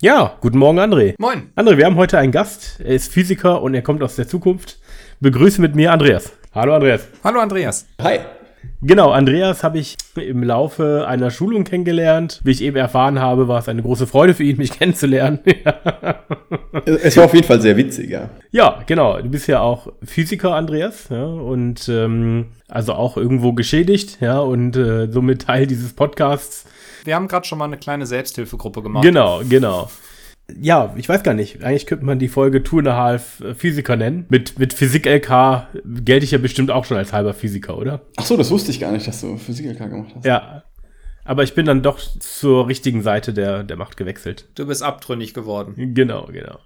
Ja, guten Morgen, André. Moin. André, wir haben heute einen Gast. Er ist Physiker und er kommt aus der Zukunft. Begrüße mit mir Andreas. Hallo, Andreas. Hallo, Andreas. Hi. Genau, Andreas habe ich im Laufe einer Schulung kennengelernt. Wie ich eben erfahren habe, war es eine große Freude für ihn, mich kennenzulernen. Es war auf jeden Fall sehr witzig, ja. ja, genau. Du bist ja auch Physiker, Andreas, ja, und ähm, also auch irgendwo geschädigt, ja, und äh, somit Teil dieses Podcasts. Wir haben gerade schon mal eine kleine Selbsthilfegruppe gemacht. Genau, genau. Ja, ich weiß gar nicht. Eigentlich könnte man die Folge Two and a Half äh, Physiker nennen. Mit, mit Physik-LK gelte ich ja bestimmt auch schon als halber Physiker, oder? Ach so, das wusste ich gar nicht, dass du Physik-LK gemacht hast. Ja. Aber ich bin dann doch zur richtigen Seite der, der Macht gewechselt. Du bist abtrünnig geworden. Genau, genau.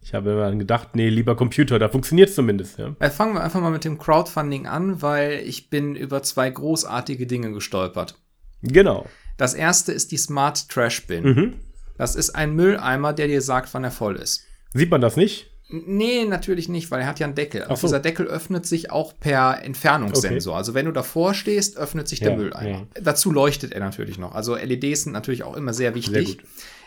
Ich habe mir dann gedacht, nee, lieber Computer, da funktioniert es zumindest, ja. Äh, fangen wir einfach mal mit dem Crowdfunding an, weil ich bin über zwei großartige Dinge gestolpert. Genau. Das erste ist die Smart Trash Bin. Mhm. Das ist ein Mülleimer, der dir sagt, wann er voll ist. Sieht man das nicht? Nee, natürlich nicht, weil er hat ja einen Deckel. So. dieser Deckel öffnet sich auch per Entfernungssensor. Also wenn du davor stehst, öffnet sich der Ja, Mülleimer. Dazu leuchtet er natürlich noch. Also LEDs sind natürlich auch immer sehr wichtig. Sehr.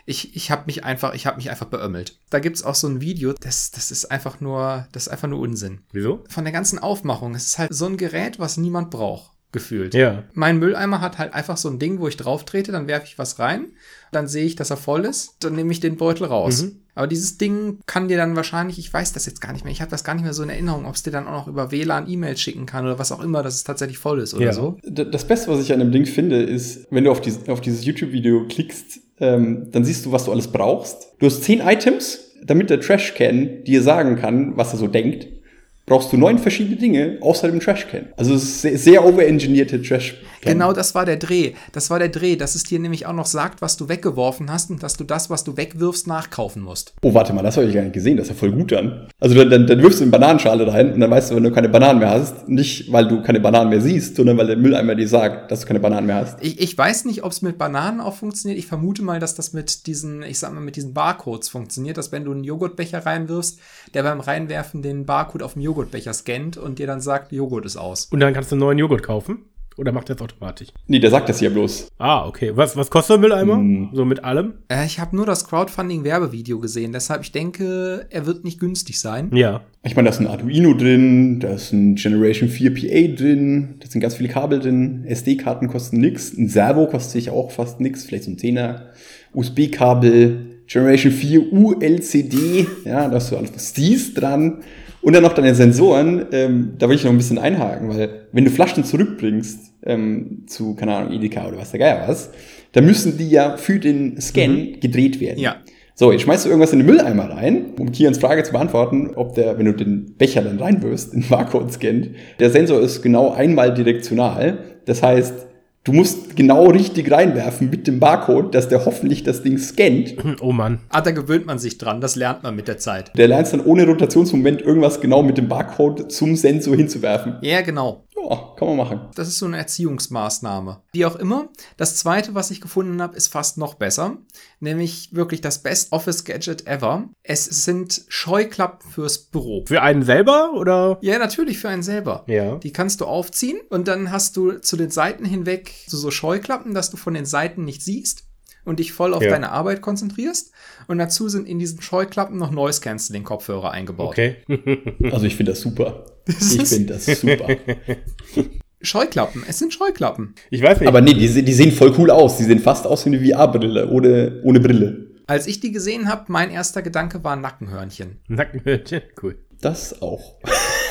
Ich, ich habe mich einfach, ich habe mich einfach beömmelt. Da gibt's auch so ein Video, das, das ist einfach nur, das ist einfach nur Unsinn. Wieso? Von der ganzen Aufmachung, es ist halt so ein Gerät, was niemand braucht, gefühlt. Ja. Mein Mülleimer hat halt einfach so ein Ding, wo ich drauf trete, dann werfe ich was rein, dann sehe ich, dass er voll ist, dann nehme ich den Beutel raus. Mhm. Aber dieses Ding kann dir dann wahrscheinlich, ich weiß das jetzt gar nicht mehr, ich habe das gar nicht mehr so in Erinnerung, ob es dir dann auch noch über WLAN E-Mails schicken kann oder was auch immer, dass es tatsächlich voll ist oder Ja. so. Das Beste, was ich an dem Ding finde, ist, wenn du auf, dies, auf dieses YouTube-Video klickst, ähm, dann siehst du, was du alles brauchst. Du hast zehn Items, damit der Trashcan dir sagen kann, was er so denkt. Brauchst du neun verschiedene Dinge außer dem Trashcan. Also es ist sehr, sehr overengineerte Trashcan. Genau das war der Dreh. Das war der Dreh, dass es dir nämlich auch noch sagt, was du weggeworfen hast und dass du das, was du wegwirfst, nachkaufen musst. Oh, warte mal, das habe ich gar nicht gesehen. Das ist ja voll gut dann. Also dann, dann, dann wirfst du eine Bananenschale rein und dann weißt du, wenn du keine Bananen mehr hast, nicht weil du keine Bananen mehr siehst, sondern weil der Mülleimer dir sagt, dass du keine Bananen mehr hast. Ich, ich weiß nicht, ob es mit Bananen auch funktioniert. Ich vermute mal, dass das mit diesen, ich sag mal, mit diesen Barcodes funktioniert, dass wenn du einen Joghurtbecher reinwirfst, der beim Reinwerfen den Barcode auf dem Joghurtbecher scannt und dir dann sagt, Joghurt ist aus. Und dann kannst du einen neuen Joghurt kaufen? Oder macht er das automatisch? Nee, der sagt das ja bloß. Ah, okay. Was, was kostet der Mülleimer? Hm. So mit allem? Äh, ich habe nur das Crowdfunding-Werbevideo gesehen, deshalb ich denke, er wird nicht günstig sein. Ja. Ich meine, da ist ein Arduino drin, da ist ein Generation 4 PA drin, da sind ganz viele Kabel drin, SD-Karten kosten nix, ein Servo kostet sich auch fast nix, vielleicht so ein 10er, USB-Kabel, Generation 4 ULCD, ja, da hast du alles was dies dran. Und dann noch deine Sensoren, ähm, da will ich noch ein bisschen einhaken, weil wenn du Flaschen zurückbringst ähm, zu, keine Ahnung, Edeka oder was der Geier was, dann müssen die ja für den Scan gedreht werden. Ja. So, jetzt schmeißt du irgendwas in den Mülleimer rein, um Kians Frage zu beantworten, ob der, wenn du den Becher dann reinwirfst, den Barcode scannt. Der Sensor ist genau einmal direktional. Das heißt, du musst genau richtig reinwerfen mit dem Barcode, dass der hoffentlich das Ding scannt. Oh Mann. Ah, da gewöhnt man sich dran, das lernt man mit der Zeit. Der lernt dann ohne Rotationsmoment irgendwas genau mit dem Barcode zum Sensor hinzuwerfen. Ja, genau. Ja, kann man machen. Das ist so eine Erziehungsmaßnahme. Wie auch immer, das zweite, was ich gefunden habe, ist fast noch besser. Nämlich wirklich das Best Office Gadget ever. Es sind Scheuklappen fürs Büro. Für einen selber oder? Ja, natürlich für einen selber. Ja. Die kannst du aufziehen und dann hast du zu den Seiten hinweg so, so Scheuklappen, dass du von den Seiten nicht siehst und dich voll auf Ja. deine Arbeit konzentrierst. Und dazu sind in diesen Scheuklappen noch Noise Cancelling Kopfhörer eingebaut. Okay. Also ich finde das super. Ich ist- finde das super. Scheuklappen, es sind Scheuklappen. Ich weiß nicht. Aber nee, die, die sehen voll cool aus. Die sehen fast aus wie eine VR-Brille, ohne, ohne Brille. Als ich die gesehen habe, mein erster Gedanke war Nackenhörnchen. Nackenhörnchen. Cool. Das auch.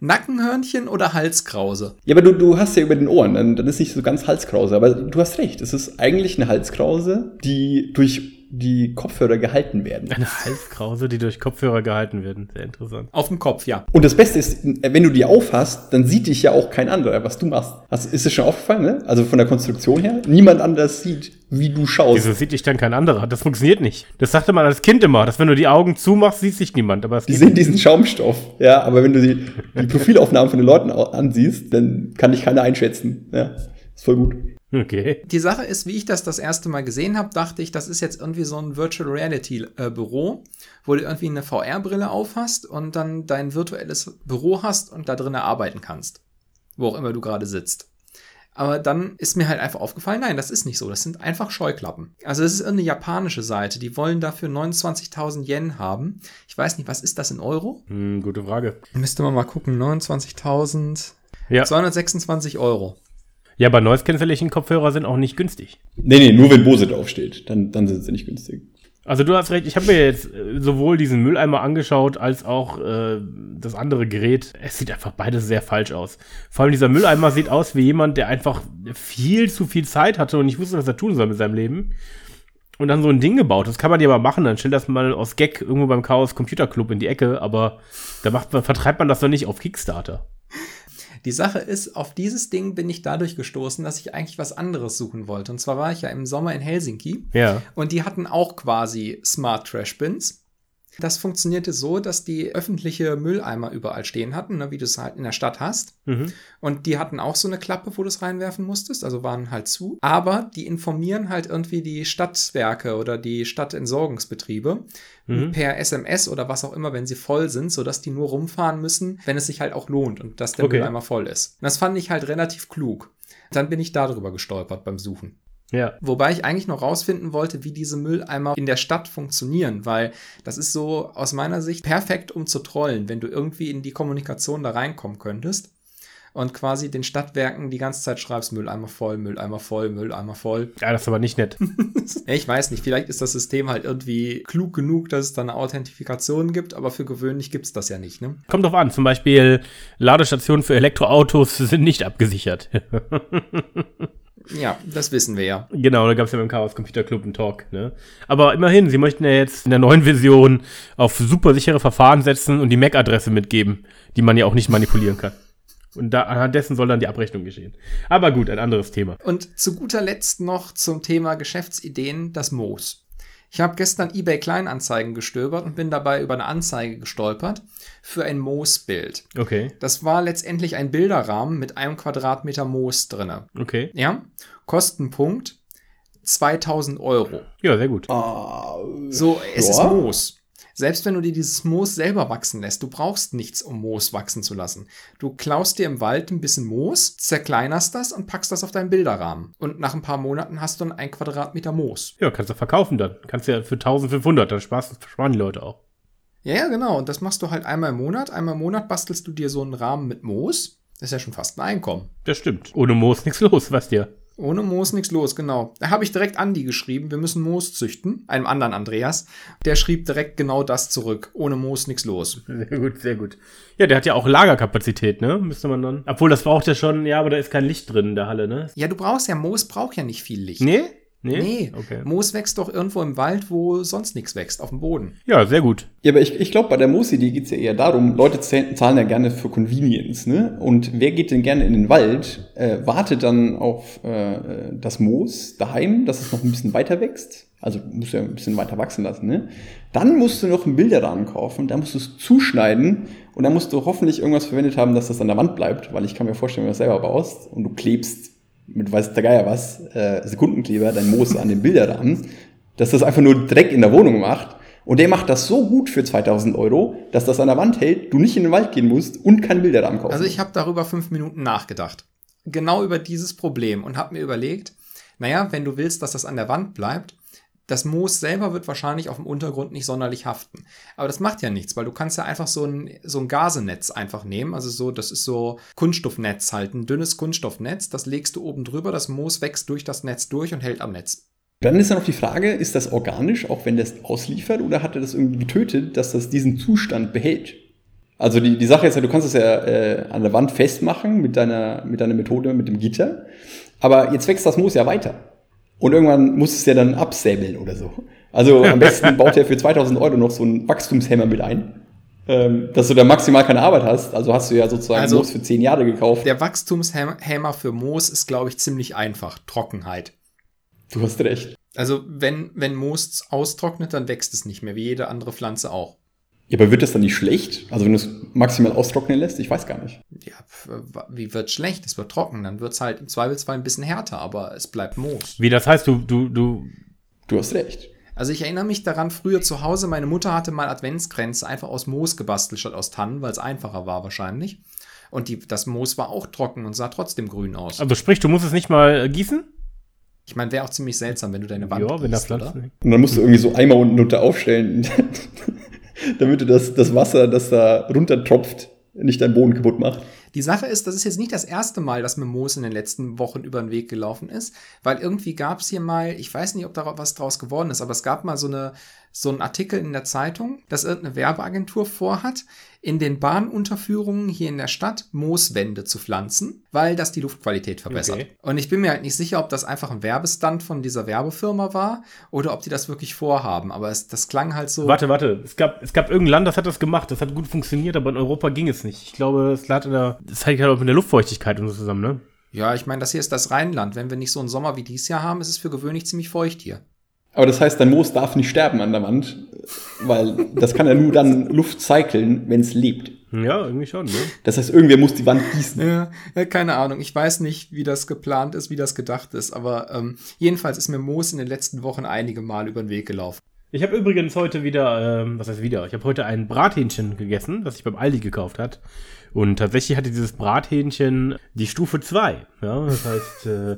Nackenhörnchen oder Halskrause? Ja, aber du, du hast ja über den Ohren, dann, dann ist nicht so ganz Halskrause. Aber du hast recht, es ist eigentlich eine Halskrause, die durch die Kopfhörer gehalten werden. Eine Halskrause, die durch Kopfhörer gehalten werden. Sehr interessant. Auf dem Kopf, ja. Und das Beste ist, wenn du die aufhast, dann sieht dich ja auch kein anderer, was du machst. Hast, ist es schon aufgefallen, ne? Also von der Konstruktion her, niemand anders sieht, wie du schaust. Wieso sieht dich dann kein anderer? Das funktioniert nicht. Das sagte man als Kind immer, dass wenn du die Augen zumachst, sieht sich niemand. Aber es Die sehen diesen Schaumstoff, ja, aber wenn du die, die Profilaufnahmen von den Leuten ansiehst, dann kann dich keiner einschätzen. Ja, ist voll gut. Okay. Die Sache ist, wie ich das das erste Mal gesehen habe, dachte ich, das ist jetzt irgendwie so ein Virtual Reality äh, Büro, wo du irgendwie eine VR-Brille aufhast und dann dein virtuelles Büro hast und da drinnen arbeiten kannst. Wo auch immer du gerade sitzt. Aber dann ist mir halt einfach aufgefallen, nein, das ist nicht so. Das sind einfach Scheuklappen. Also das ist irgendeine japanische Seite. Die wollen dafür 29.000 Yen haben. Ich weiß nicht, was ist das in Euro? Hm, gute Frage. Müsste man mal gucken. 29.000. Ja. 226 Euro. Ja, aber Noise Cancellation Kopfhörer sind auch nicht günstig. Nee, nee, nur wenn Bose draufsteht. Dann, dann sind sie nicht günstig. Also du hast recht, ich habe mir jetzt äh, sowohl diesen Mülleimer angeschaut als auch äh, das andere Gerät. Es sieht einfach beides sehr falsch aus. Vor allem dieser Mülleimer sieht aus wie jemand, der einfach viel zu viel Zeit hatte und nicht wusste, was er tun soll mit seinem Leben. Und dann so ein Ding gebaut. Das kann man ja mal machen. Dann stellt das mal aus Gag irgendwo beim Chaos Computer Club in die Ecke. Aber da macht man, vertreibt man das doch nicht auf Kickstarter. Die Sache ist, auf dieses Ding bin ich dadurch gestoßen, dass ich eigentlich was anderes suchen wollte. Und zwar war ich ja im Sommer in Helsinki. Ja. Und die hatten auch quasi Smart Trash Bins. Das funktionierte so, dass die öffentliche Mülleimer überall stehen hatten, ne, wie du es halt in der Stadt hast. Mhm. Und die hatten auch so eine Klappe, wo du es reinwerfen musstest, also waren halt zu. Aber die informieren halt irgendwie die Stadtwerke oder die Stadtentsorgungsbetriebe Mhm. per SMS oder was auch immer, wenn sie voll sind, sodass die nur rumfahren müssen, wenn es sich halt auch lohnt und dass der Okay. Mülleimer voll ist. Und das fand ich halt relativ klug. Dann bin ich darüber gestolpert beim Suchen. Ja. Wobei ich eigentlich noch rausfinden wollte, wie diese Mülleimer in der Stadt funktionieren, weil das ist so aus meiner Sicht perfekt, um zu trollen, wenn du irgendwie in die Kommunikation da reinkommen könntest und quasi den Stadtwerken die ganze Zeit schreibst, Mülleimer voll, Mülleimer voll, Mülleimer voll. Ja, das ist aber nicht nett. Ich weiß nicht, vielleicht ist das System halt irgendwie klug genug, dass es da eine Authentifikation gibt, aber für gewöhnlich gibt es das ja nicht, ne? Kommt drauf an. Zum Beispiel Ladestationen für Elektroautos sind nicht abgesichert. Ja, das wissen wir ja. Genau, da gab es ja beim Chaos Computer Club einen Talk. Ne? Aber immerhin, sie möchten ja jetzt in der neuen Version auf super sichere Verfahren setzen und die MAC-Adresse mitgeben, die man ja auch nicht manipulieren kann. Und da, anhand dessen soll dann die Abrechnung geschehen. Aber gut, ein anderes Thema. Und zu guter Letzt noch zum Thema Geschäftsideen das Moos. Ich habe gestern eBay Kleinanzeigen gestöbert und bin dabei über eine Anzeige gestolpert für ein Moosbild. Okay, Das war letztendlich ein Bilderrahmen mit einem Quadratmeter Moos drinne. okay. Ja, Kostenpunkt 2000 Euro. Ja, sehr gut. Ah, So, es Ja. ist Moos. Selbst wenn du dir dieses Moos selber wachsen lässt, du brauchst nichts, um Moos wachsen zu lassen. Du klaust dir im Wald ein bisschen Moos, zerkleinerst das und packst das auf deinen Bilderrahmen. Und nach ein paar Monaten hast du dann ein Quadratmeter Moos. Ja, kannst du verkaufen dann. Kannst du ja für 1500, dann sparst, sparen die Leute auch. Ja, ja, genau. Und das machst du halt einmal im Monat. Einmal im Monat bastelst du dir so einen Rahmen mit Moos. Das ist ja schon fast ein Einkommen. Das stimmt. Ohne Moos nichts los, weißt du. Ohne Moos nichts los, genau. Da habe ich direkt Andi geschrieben, wir müssen Moos züchten. Einem anderen Andreas. Der schrieb direkt genau das zurück. Ohne Moos nichts los. Sehr gut, sehr gut. Ja, der hat ja auch Lagerkapazität, ne? Müsste man dann. Obwohl, das braucht ja schon, ja, aber da ist kein Licht drin in der Halle, ne? Ja, du brauchst ja, Moos braucht ja nicht viel Licht. Nee? Nee? Nee, Okay. Moos wächst doch irgendwo im Wald, wo sonst nichts wächst, auf dem Boden. Ja, sehr gut. Ja, aber ich, ich glaube, bei der Moos-Idee geht es ja eher darum, Leute zahlen ja gerne für Convenience, ne? Und wer geht denn gerne in den Wald, äh, wartet dann auf äh, das Moos daheim, dass es noch ein bisschen weiter wächst. Also musst du ja ein bisschen weiter wachsen lassen, ne? Dann musst du noch einen Bilderrahmen kaufen, da musst du es zuschneiden und dann musst du hoffentlich irgendwas verwendet haben, dass das an der Wand bleibt, weil ich kann mir vorstellen, wenn du das selber baust und du klebst mit weiß der Geier was, äh, Sekundenkleber, dein Moos an den Bilderrahmen, dass das einfach nur Dreck in der Wohnung macht. Und der macht das so gut für 2000 Euro, dass das an der Wand hält, du nicht in den Wald gehen musst und keinen Bilderrahmen kaufen. Also ich habe darüber fünf Minuten nachgedacht. Genau über dieses Problem und habe mir überlegt, naja, wenn du willst, dass das an der Wand bleibt, das Moos selber wird wahrscheinlich auf dem Untergrund nicht sonderlich haften. Aber das macht ja nichts, weil du kannst ja einfach so ein, so ein Gasenetz einfach nehmen. Also so, das ist so Kunststoffnetz halt, ein dünnes Kunststoffnetz. Das legst du oben drüber, das Moos wächst durch das Netz durch und hält am Netz. Dann ist ja noch die Frage, ist das organisch, auch wenn das ausliefert, oder hat er das irgendwie getötet, dass das diesen Zustand behält? Also die, die Sache ist ja, du kannst es ja äh, an der Wand festmachen mit deiner, mit deiner Methode, mit dem Gitter. Aber jetzt wächst das Moos ja weiter. Und irgendwann muss es ja dann absäbeln oder so. Also am besten baut er für 2000 Euro noch so einen Wachstumshemmer mit ein, ähm, dass du da maximal keine Arbeit hast. Also hast du ja sozusagen Also- Moos für 10 Jahre gekauft. Der Wachstumshemmer für Moos ist, glaube ich, ziemlich einfach. Trockenheit. Du hast recht. Also wenn, wenn Moos austrocknet, dann wächst es nicht mehr, wie jede andere Pflanze auch. Ja, aber wird das dann nicht schlecht? Also wenn du es maximal austrocknen lässt? Ich weiß gar nicht. Ja, wie wird schlecht? Es wird trocken, dann wird es halt im Zweifelsfall ein bisschen härter, aber es bleibt Moos. Wie das heißt, du, du, du. Du hast recht. Also ich erinnere mich daran, früher zu Hause, meine Mutter hatte mal Adventskränze einfach aus Moos gebastelt statt aus Tannen, weil es einfacher war wahrscheinlich. Und die, das Moos war auch trocken und sah trotzdem grün aus. Also sprich, du musst es nicht mal äh, gießen? Ich meine, wäre auch ziemlich seltsam, wenn du deine Wand Ja, wenn da gießt, oder? Pflanzen. Und dann musst du irgendwie so Eimer unten drunter aufstellen, damit du das, das Wasser, das da runter tropft, nicht deinen Boden kaputt macht. Die Sache ist, das ist jetzt nicht das erste Mal, dass mir Moos in den letzten Wochen über den Weg gelaufen ist, weil irgendwie gab es hier mal, ich weiß nicht, ob da was draus geworden ist, aber es gab mal so, eine, so einen Artikel in der Zeitung, dass irgendeine Werbeagentur vorhat, in den Bahnunterführungen hier in der Stadt Mooswände zu pflanzen, weil das die Luftqualität verbessert. Okay. Und ich bin mir halt nicht sicher, ob das einfach ein Werbestand von dieser Werbefirma war oder ob die das wirklich vorhaben, aber es, das klang halt so. Warte, warte. Es gab, es gab irgendein Land, das hat das gemacht. Das hat gut funktioniert, aber in Europa ging es nicht. Ich glaube, es lag in der, das hängt halt auch mit der Luftfeuchtigkeit und so zusammen, ne? Ja, ich meine, das hier ist das Rheinland. Wenn wir nicht so einen Sommer wie dieses Jahr haben, ist es für gewöhnlich ziemlich feucht hier. Aber das heißt, dein Moos darf nicht sterben an der Wand, weil das kann ja nur dann Luft cyclen, wenn es lebt. Ja, irgendwie schon, ne? Das heißt, irgendwer muss die Wand gießen. Ja, keine Ahnung. Ich weiß nicht, wie das geplant ist, wie das gedacht ist, aber ähm, jedenfalls ist mir Moos in den letzten Wochen einige Mal über den Weg gelaufen. Ich habe übrigens heute wieder, ähm, was heißt wieder? Ich habe heute ein Brathähnchen gegessen, das ich beim Aldi gekauft hat. Und tatsächlich hatte dieses Brathähnchen die Stufe 2. Ja, das heißt, äh,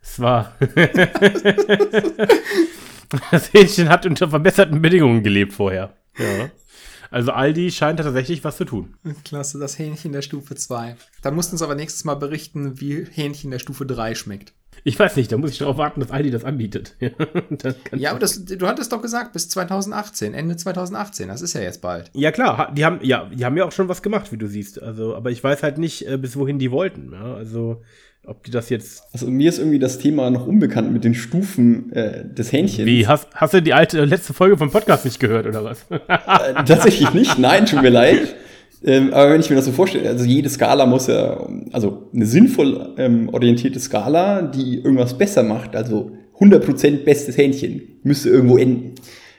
es war. das Hähnchen hat unter verbesserten Bedingungen gelebt vorher. Ja. Also Aldi scheint tatsächlich was zu tun. Klasse, das Hähnchen der Stufe 2. Dann musst du uns aber nächstes Mal berichten, wie Hähnchen der Stufe 3 schmeckt. Ich weiß nicht, da muss ich darauf warten, dass Aldi das anbietet. das Ja, aber das, du hattest doch gesagt, bis 2018, Ende 2018, das ist ja jetzt bald. Ja klar, die haben ja, die haben ja auch schon was gemacht, wie du siehst. Also, aber ich weiß halt nicht, äh, bis wohin die wollten. Ja? Also, ob die das jetzt. Also mir ist irgendwie das Thema noch unbekannt mit den Stufen äh, des Hähnchens. Wie hast, hast du die alte äh, letzte Folge vom Podcast nicht gehört oder was? Äh, tatsächlich nicht, nein, tut mir leid. Ähm, aber wenn ich mir das so vorstelle, also jede Skala muss ja, also eine sinnvoll ähm, orientierte Skala, die irgendwas besser macht, also 100% bestes Hähnchen, müsste irgendwo enden.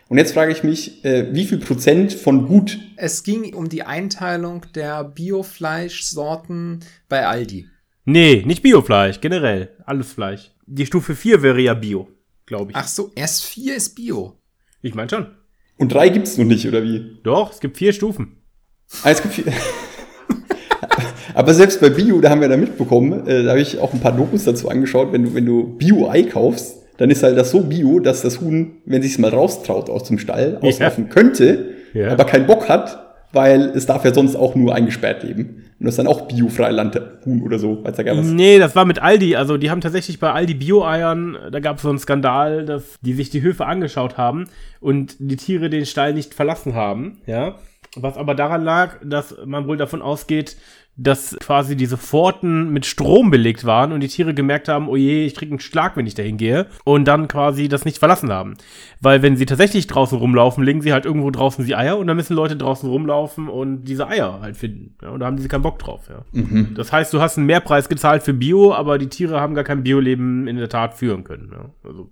Und jetzt frage ich mich, äh, wie viel Prozent von gut, Es ging um die Einteilung der Biofleischsorten bei Aldi. Nee, nicht Biofleisch, generell. Alles Fleisch. Die Stufe 4 wäre ja Bio, glaube ich. Ach so, S4 ist Bio. Ich meine schon. und drei gibt's noch nicht, oder wie? Doch, es gibt vier Stufen. Ah, es gibt viel. Aber selbst bei Bio, da haben wir da mitbekommen, äh, da habe ich auch ein paar Dokus dazu angeschaut, wenn du, wenn du Bio-Ei kaufst, dann ist halt das so Bio, dass das Huhn, wenn sich mal raustraut aus dem Stall, auslaufen könnte, Ja. aber keinen Bock hat, weil es darf ja sonst auch nur eingesperrt leben. Und das dann auch Bio-Freiland-Huhn oder so, weiß ja gar was. Nee, das war mit Aldi. Also, die haben tatsächlich bei Aldi Bio-Eiern, da gab es so einen Skandal, dass die sich die Höfe angeschaut haben und die Tiere den Stall nicht verlassen haben. Ja. Was aber daran lag, dass man wohl davon ausgeht, dass quasi diese Pforten mit Strom belegt waren und die Tiere gemerkt haben, oh je, ich krieg einen Schlag, wenn ich dahin gehe und dann quasi das nicht verlassen haben. Weil wenn sie tatsächlich draußen rumlaufen, legen sie halt irgendwo draußen die Eier und dann müssen Leute draußen rumlaufen und diese Eier halt finden. Ja, und da haben sie keinen Bock drauf, ja. Das heißt, du hast einen Mehrpreis gezahlt für Bio, aber die Tiere haben gar kein Bioleben in der Tat führen können. Ja. Also,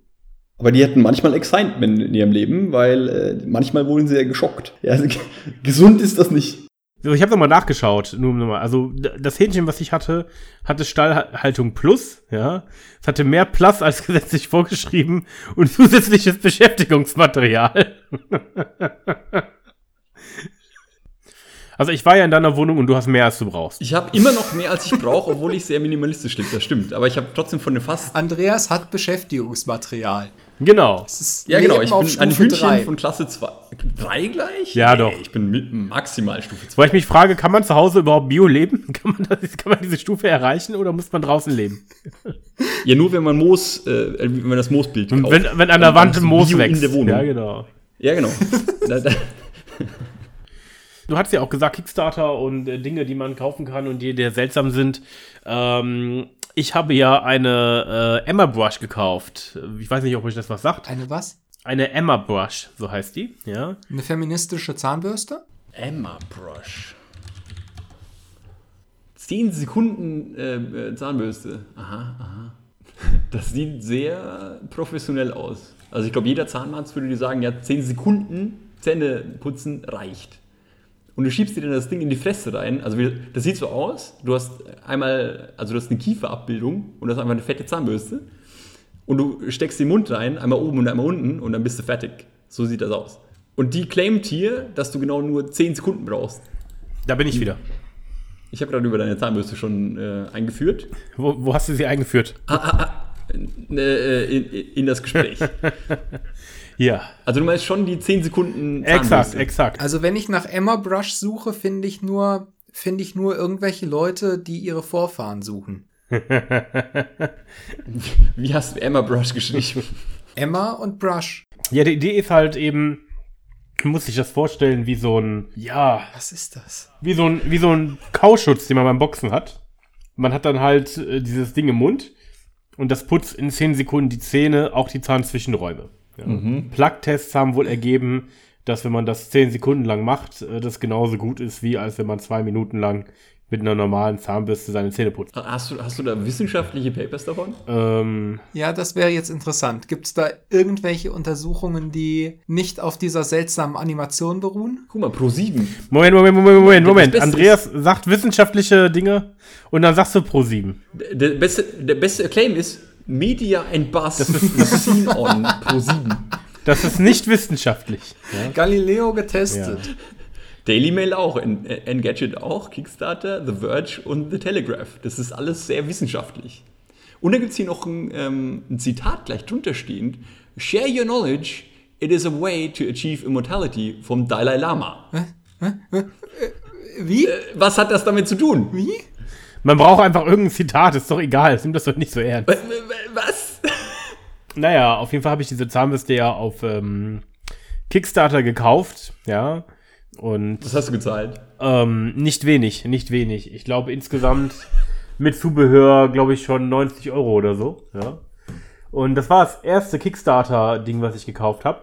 Aber die hatten manchmal Excitement in ihrem Leben, weil äh, manchmal wurden sie ja geschockt. Ja, also, gesund ist das nicht. So, ich habe nochmal nachgeschaut, nur nochmal. Also das Hähnchen, was ich hatte, hatte Stallhaltung Plus, ja. Es hatte mehr Plus als gesetzlich vorgeschrieben und zusätzliches Beschäftigungsmaterial. also ich war ja in deiner Wohnung und du hast mehr als du brauchst. Ich habe immer noch mehr, als ich brauche, obwohl ich sehr minimalistisch lebe, das stimmt. Aber ich habe trotzdem von den fast. Andreas hat Beschäftigungsmaterial. Genau. Ist Ja, genau, ich bin ein Hühnchen drei. von Klasse 2. 3 gleich? Ja, doch. Ich bin mit maximal Stufe 2. Weil ich mich frage, kann man zu Hause überhaupt Bio leben? Kann man, das, kann man diese Stufe erreichen oder muss man draußen leben? Ja, nur wenn man Moos, äh, wenn man das Moosbild Und kauft. wenn, wenn an der Wand Moos Bio wächst. In der Wohnung. Ja, Ja, genau. genau. da, da, Du hast ja auch gesagt, Kickstarter und äh, Dinge, die man kaufen kann und die, die seltsam sind. Ähm, ich habe ja eine äh, Emma Brush gekauft. Ich weiß nicht, ob euch das was sagt. Eine was? Eine Emma Brush, so heißt die. Ja. Eine feministische Zahnbürste? Emma Brush. 10 Sekunden äh, äh, Zahnbürste. Aha, aha. Das sieht sehr professionell aus. Also ich glaube, jeder Zahnarzt würde dir sagen, ja, 10 Sekunden Zähne putzen reicht. Und du schiebst dir dann das Ding in die Fresse rein. Also das sieht so aus. Du hast einmal, also du hast eine Kieferabbildung und du hast einfach eine fette Zahnbürste. Und du steckst den Mund rein, einmal oben und einmal unten und dann bist du fertig. So sieht das aus. Und die claimt hier, dass du genau nur 10 Sekunden brauchst. Da bin ich wieder. Ich habe gerade über deine Zahnbürste schon äh, eingeführt. Wo, wo hast du sie eingeführt? Äh, in, in das Gespräch. Hier. Also du meinst schon die 10 Sekunden Exakt, exakt. Also wenn ich nach Emma Brush suche, finde ich nur, finde ich nur irgendwelche Leute, die ihre Vorfahren suchen. Wie hast du Emma Brush geschrieben? Emma und Brush. Ja, die Idee ist halt eben, muss sich das vorstellen, wie so ein, ja, Was ist das? wie so ein, wie so ein Kauschutz, den man beim Boxen hat. Man hat dann halt äh, dieses Ding im Mund und das putzt in 10 Sekunden die Zähne, auch die Zahnzwischenräume. Ja. Plug-Tests haben wohl ergeben, dass wenn man das 10 Sekunden lang macht, äh, das genauso gut ist, wie als wenn man zwei Minuten lang mit einer normalen Zahnbürste seine Zähne putzt. Hast du, hast du da wissenschaftliche Papers davon? Ähm, Ja, das wäre jetzt interessant. Gibt es da irgendwelche Untersuchungen, die nicht auf dieser seltsamen Animation beruhen? Guck mal, Pro 7. Moment, Moment, Moment, Moment, Moment. Andreas sagt wissenschaftliche Dinge und dann sagst du Pro 7. Der beste, der beste Claim ist Media and Buzz Scene on Pro 7. Das ist nicht wissenschaftlich. Galileo getestet. Daily Mail auch, En- Engadget auch, Kickstarter, The Verge und The Telegraph. Das ist alles sehr wissenschaftlich. Und da gibt es hier noch ein, ähm, ein Zitat gleich drunter stehend. Share your knowledge, it is a way to achieve immortality vom Dalai Lama. Wie? Was hat das damit zu tun? Wie? Man braucht einfach irgendein Zitat, ist doch egal. Nimm das doch nicht so ernst. W- w- Was? Naja, auf jeden Fall habe ich diese Zahnbürste ja auf ähm, Kickstarter gekauft, ja. Und Was hast du gezahlt? ähm, nicht wenig, nicht wenig. Ich glaube insgesamt mit Zubehör, glaube ich, schon 90 Euro oder so, ja. Und das war das erste Kickstarter-Ding, was ich gekauft habe.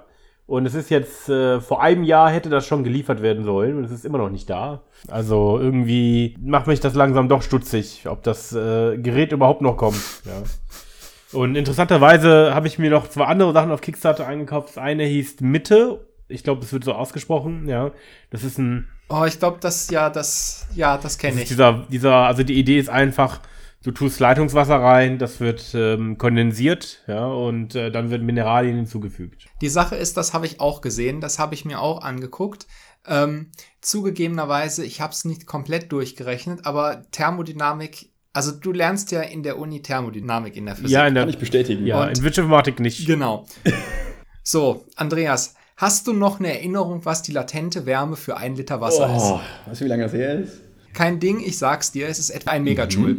Und es ist jetzt, äh, vor einem Jahr hätte das schon geliefert werden sollen und es ist immer noch nicht da. Also irgendwie macht mich das langsam doch stutzig, ob das äh, Gerät überhaupt noch kommt. Ja. Und interessanterweise habe ich mir noch zwei andere Sachen auf Kickstarter eingekauft. Das eine hieß Mitte. Ich glaube, das wird so ausgesprochen, ja. Das ist ein Oh, ich glaube, das, ja, das, ja, das kenne ich. dieser, dieser, also die Idee ist einfach, du tust Leitungswasser rein, das wird ähm, kondensiert, ja, und äh, dann werden Mineralien hinzugefügt. Die Sache ist, das habe ich auch gesehen, das habe ich mir auch angeguckt. Ähm, zugegebenerweise, ich habe es nicht komplett durchgerechnet, aber Thermodynamik, also du lernst ja in der Uni Thermodynamik in der Physik. Ja, in der, Kann ich bestätigen. ja, Und- in Wirtschaftsinformatik nicht. Genau. So, Andreas, hast du noch eine Erinnerung, was die latente Wärme für ein Liter Wasser Oh, ist? weißt du, wie lange das her ist? Kein Ding, ich sag's dir, es ist etwa ein Megajoule.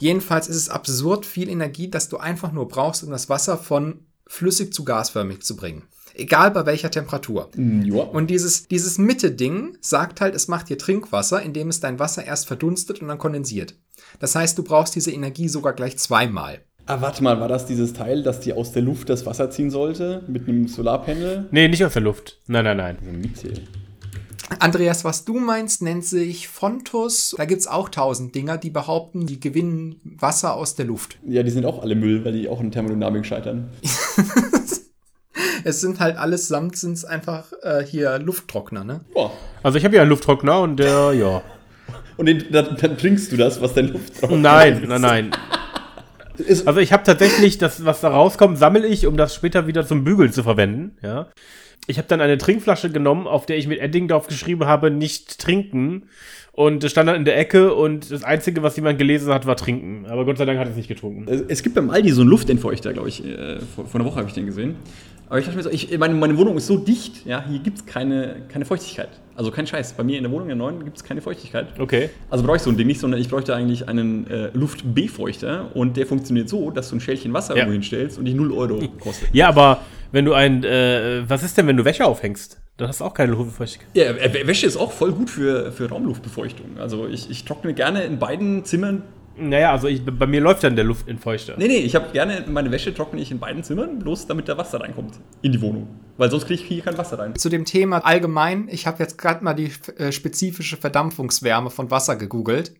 Jedenfalls ist es absurd viel Energie, das du einfach nur brauchst, um das Wasser von flüssig zu gasförmig zu bringen. Egal bei welcher Temperatur. Ja. Und dieses, dieses Mitte-Ding sagt halt, es macht dir Trinkwasser, indem es dein Wasser erst verdunstet und dann kondensiert. Das heißt, du brauchst diese Energie sogar gleich zweimal. Ah, warte mal, war das dieses Teil, das die aus der Luft das Wasser ziehen sollte? Mit einem Solarpanel? Nee, nicht aus der Luft. Nein, nein, nein. Hier. Andreas, was du meinst, nennt sich Fontus. Da gibt's auch tausend Dinger, die behaupten, die gewinnen Wasser aus der Luft. Ja, die sind auch alle Müll, weil die auch in Thermodynamik scheitern. Es sind halt allesamt sind's einfach äh, hier Lufttrockner, ne? Boah. Also ich habe ja einen Lufttrockner und der, ja. Und den, dann, dann trinkst du das, was dein Luft drauf Nein, nein, nein. Ist, Also ich habe tatsächlich das, was da rauskommt, sammle ich, um das später wieder zum Bügeln zu verwenden, ja. Ich habe dann eine Trinkflasche genommen, auf der ich mit Eddingdorf geschrieben habe, nicht trinken. Und das stand dann in der Ecke und das Einzige, was jemand gelesen hat, war trinken. Aber Gott sei Dank hat er es nicht getrunken. Es es gibt beim Aldi so einen Luftentfeuchter, glaube ich. Äh, vor, vor einer Woche habe ich den gesehen. Aber ich dachte mir so, ich, meine, meine Wohnung ist so dicht, ja, hier gibt es keine, keine Feuchtigkeit. Also kein Scheiß. Bei mir in der Wohnung, in der neuen, gibt es keine Feuchtigkeit. Okay. Also brauche ich so ein Ding nicht, sondern ich bräuchte eigentlich einen äh, Luftbefeuchter und der funktioniert so, dass du ein Schälchen Wasser Ja. irgendwo hinstellst und die 0 Euro kostet. Ja, aber wenn du ein, äh, was ist denn, wenn du Wäsche aufhängst? Dann hast du auch keine Luftfeuchtigkeit. Ja, äh, Wäsche ist auch voll gut für, für Raumluftbefeuchtung. Also ich, ich trockne gerne in beiden Zimmern. Naja, also ich, bei mir läuft dann der Luftentfeuchter. Nee, nee, ich habe gerne meine Wäsche trockne ich in beiden Zimmern, bloß damit da Wasser reinkommt in die Wohnung. Weil sonst kriege ich hier kein Wasser rein. Zu dem Thema allgemein, ich habe jetzt gerade mal die äh, spezifische Verdampfungswärme von Wasser gegoogelt.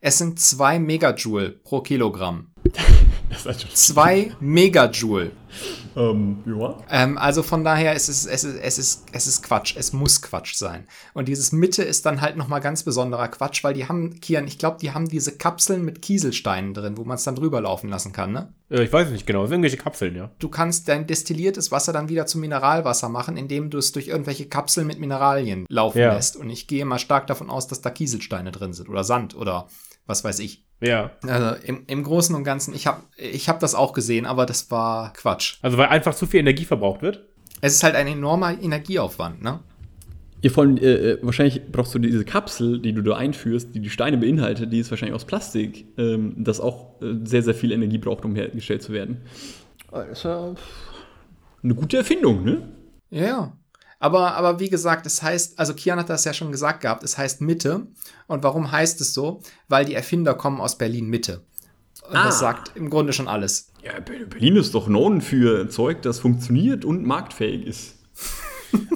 Es sind zwei Megajoule pro Kilogramm. Das ist schon. 2 Megajoule. Ähm, ja. Ähm, also von daher ist es, es, ist, es, ist, es ist Quatsch. Es muss Quatsch sein. Und dieses Mitte ist dann halt nochmal ganz besonderer Quatsch, weil die haben, Kian, ich glaube, die haben diese Kapseln mit Kieselsteinen drin, wo man es dann drüber laufen lassen kann, ne? Äh, ich weiß nicht genau, irgendwelche Kapseln, ja. Du kannst dein destilliertes Wasser dann wieder zu Mineralwasser machen, indem du es durch irgendwelche Kapseln mit Mineralien laufen Ja. lässt. Und ich gehe mal stark davon aus, dass da Kieselsteine drin sind oder Sand oder was weiß ich. Ja. Also im, im Großen und Ganzen, ich habe ich hab das auch gesehen, aber das war Quatsch. Also weil einfach zu viel Energie verbraucht wird. Es ist halt ein enormer Energieaufwand, ne? Ja, vor allem, äh, äh, wahrscheinlich brauchst du diese Kapsel, die du da einführst, die die Steine beinhaltet, die ist wahrscheinlich aus Plastik, ähm, das auch äh, sehr, sehr viel Energie braucht, um hergestellt zu werden. Das ist ja eine gute Erfindung, ne? Ja, ja. Aber, aber wie gesagt, es heißt, also Kian hat das ja schon gesagt gehabt, es heißt Mitte. Und warum heißt es so? Weil die Erfinder kommen aus Berlin Mitte. Und Ah. das sagt im Grunde schon alles. Ja, Be- Berlin ist doch known für Zeug, das funktioniert und marktfähig ist.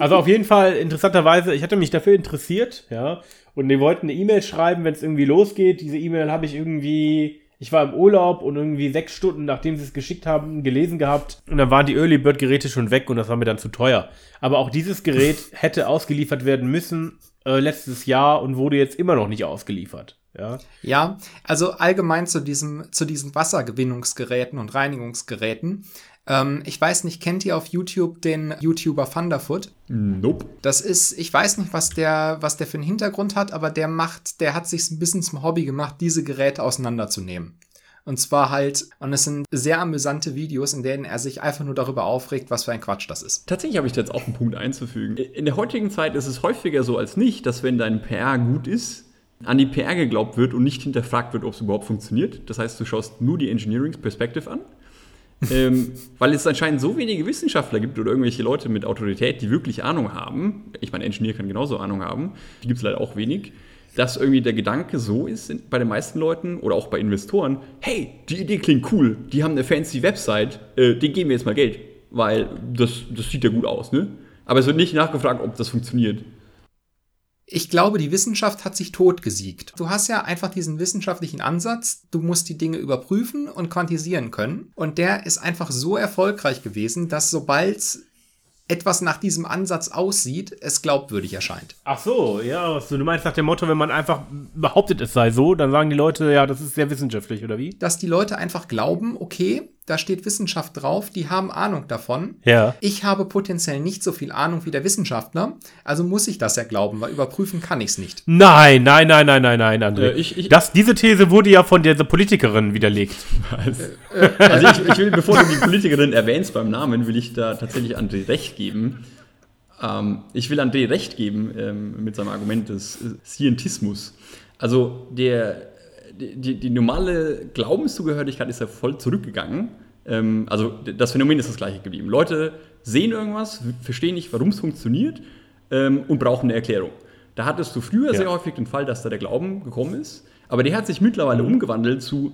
Also auf jeden Fall, interessanterweise, ich hatte mich dafür interessiert, ja. Und die wollten eine E-Mail schreiben, wenn es irgendwie losgeht. Diese E-Mail habe ich irgendwie, ich war im Urlaub und irgendwie sechs Stunden, nachdem sie es geschickt haben, gelesen gehabt. Und dann waren die Early Bird Geräte schon weg und das war mir dann zu teuer. Aber auch dieses Gerät hätte ausgeliefert werden müssen äh, letztes Jahr und wurde jetzt immer noch nicht ausgeliefert. Ja. Ja, also allgemein zu, diesem, zu diesen Wassergewinnungsgeräten und Reinigungsgeräten. Ähm, ich weiß nicht, kennt ihr auf YouTube den YouTuber Thunderfoot? Nope. Das ist, ich weiß nicht, was der, was der für einen Hintergrund hat, aber der macht, der hat sich ein bisschen zum Hobby gemacht, diese Geräte auseinanderzunehmen. Und zwar halt, und es sind sehr amüsante Videos, in denen er sich einfach nur darüber aufregt, was für ein Quatsch das ist. Tatsächlich habe ich da jetzt auch einen Punkt einzufügen. In der heutigen Zeit ist es häufiger so als nicht, dass wenn dein PR gut ist, an die PR geglaubt wird und nicht hinterfragt wird, ob es überhaupt funktioniert. Das heißt, du schaust nur die Engineering Perspective an. Ähm, weil es anscheinend so wenige Wissenschaftler gibt oder irgendwelche Leute mit Autorität, die wirklich Ahnung haben. Ich meine, Engineer kann genauso Ahnung haben. Die gibt es leider auch wenig. Dass irgendwie der Gedanke so ist bei den meisten Leuten oder auch bei Investoren: hey, die Idee klingt cool, die haben eine fancy Website, äh, denen geben wir jetzt mal Geld, weil das, das sieht ja gut aus, ne? Aber es wird nicht nachgefragt, ob das funktioniert. Ich glaube, die Wissenschaft hat sich totgesiegt. Du hast ja einfach diesen wissenschaftlichen Ansatz, du musst die Dinge überprüfen und quantisieren können. Und der ist einfach so erfolgreich gewesen, dass sobald etwas nach diesem Ansatz aussieht, es glaubwürdig erscheint. Ach so, ja, du meinst nach dem Motto, wenn man einfach behauptet, es sei so, dann sagen die Leute, ja, das ist sehr wissenschaftlich, oder wie? Dass die Leute einfach glauben, okay, da steht Wissenschaft drauf, die haben Ahnung davon. Ja. Ich habe potenziell nicht so viel Ahnung wie der Wissenschaftler, also muss ich das ja glauben, weil überprüfen kann ich es nicht. Nein, nein, nein, nein, nein, nein, André. Äh, ich- ich- das, diese These wurde ja von dieser Politikerin widerlegt. Also ich, ich will, bevor du die Politikerin erwähnst beim Namen, will ich da tatsächlich André recht geben. Ähm, ich will André recht geben ähm, mit seinem Argument des äh, Scientismus. Also der, die, die normale Glaubenszugehörigkeit ist ja voll zurückgegangen. Ähm, also das Phänomen ist das gleiche geblieben. Leute sehen irgendwas, verstehen nicht, warum es funktioniert ähm, und brauchen eine Erklärung. Da hattest du früher Ja. sehr häufig den Fall, dass da der Glauben gekommen ist, aber der hat sich mittlerweile umgewandelt zu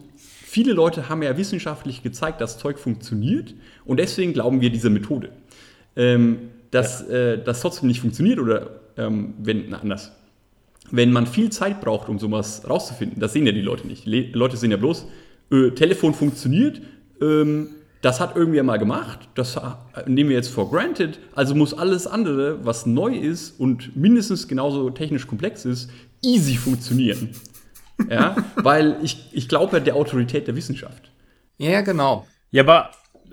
Viele Leute haben ja wissenschaftlich gezeigt, dass Zeug funktioniert und deswegen glauben wir diese Methode. Ähm, dass äh, das trotzdem nicht funktioniert oder ähm, wenn, na, anders. Wenn man viel Zeit braucht, um sowas rauszufinden, das sehen ja die Leute nicht. Die Le Leute sehen ja bloß, äh, Telefon funktioniert, ähm, das hat irgendwer mal gemacht, das äh, nehmen wir jetzt for granted, also muss alles andere, was neu ist und mindestens genauso technisch komplex ist, easy funktionieren. Ja, weil ich, ich glaube der Autorität der Wissenschaft. Ja, genau. Ja, aber,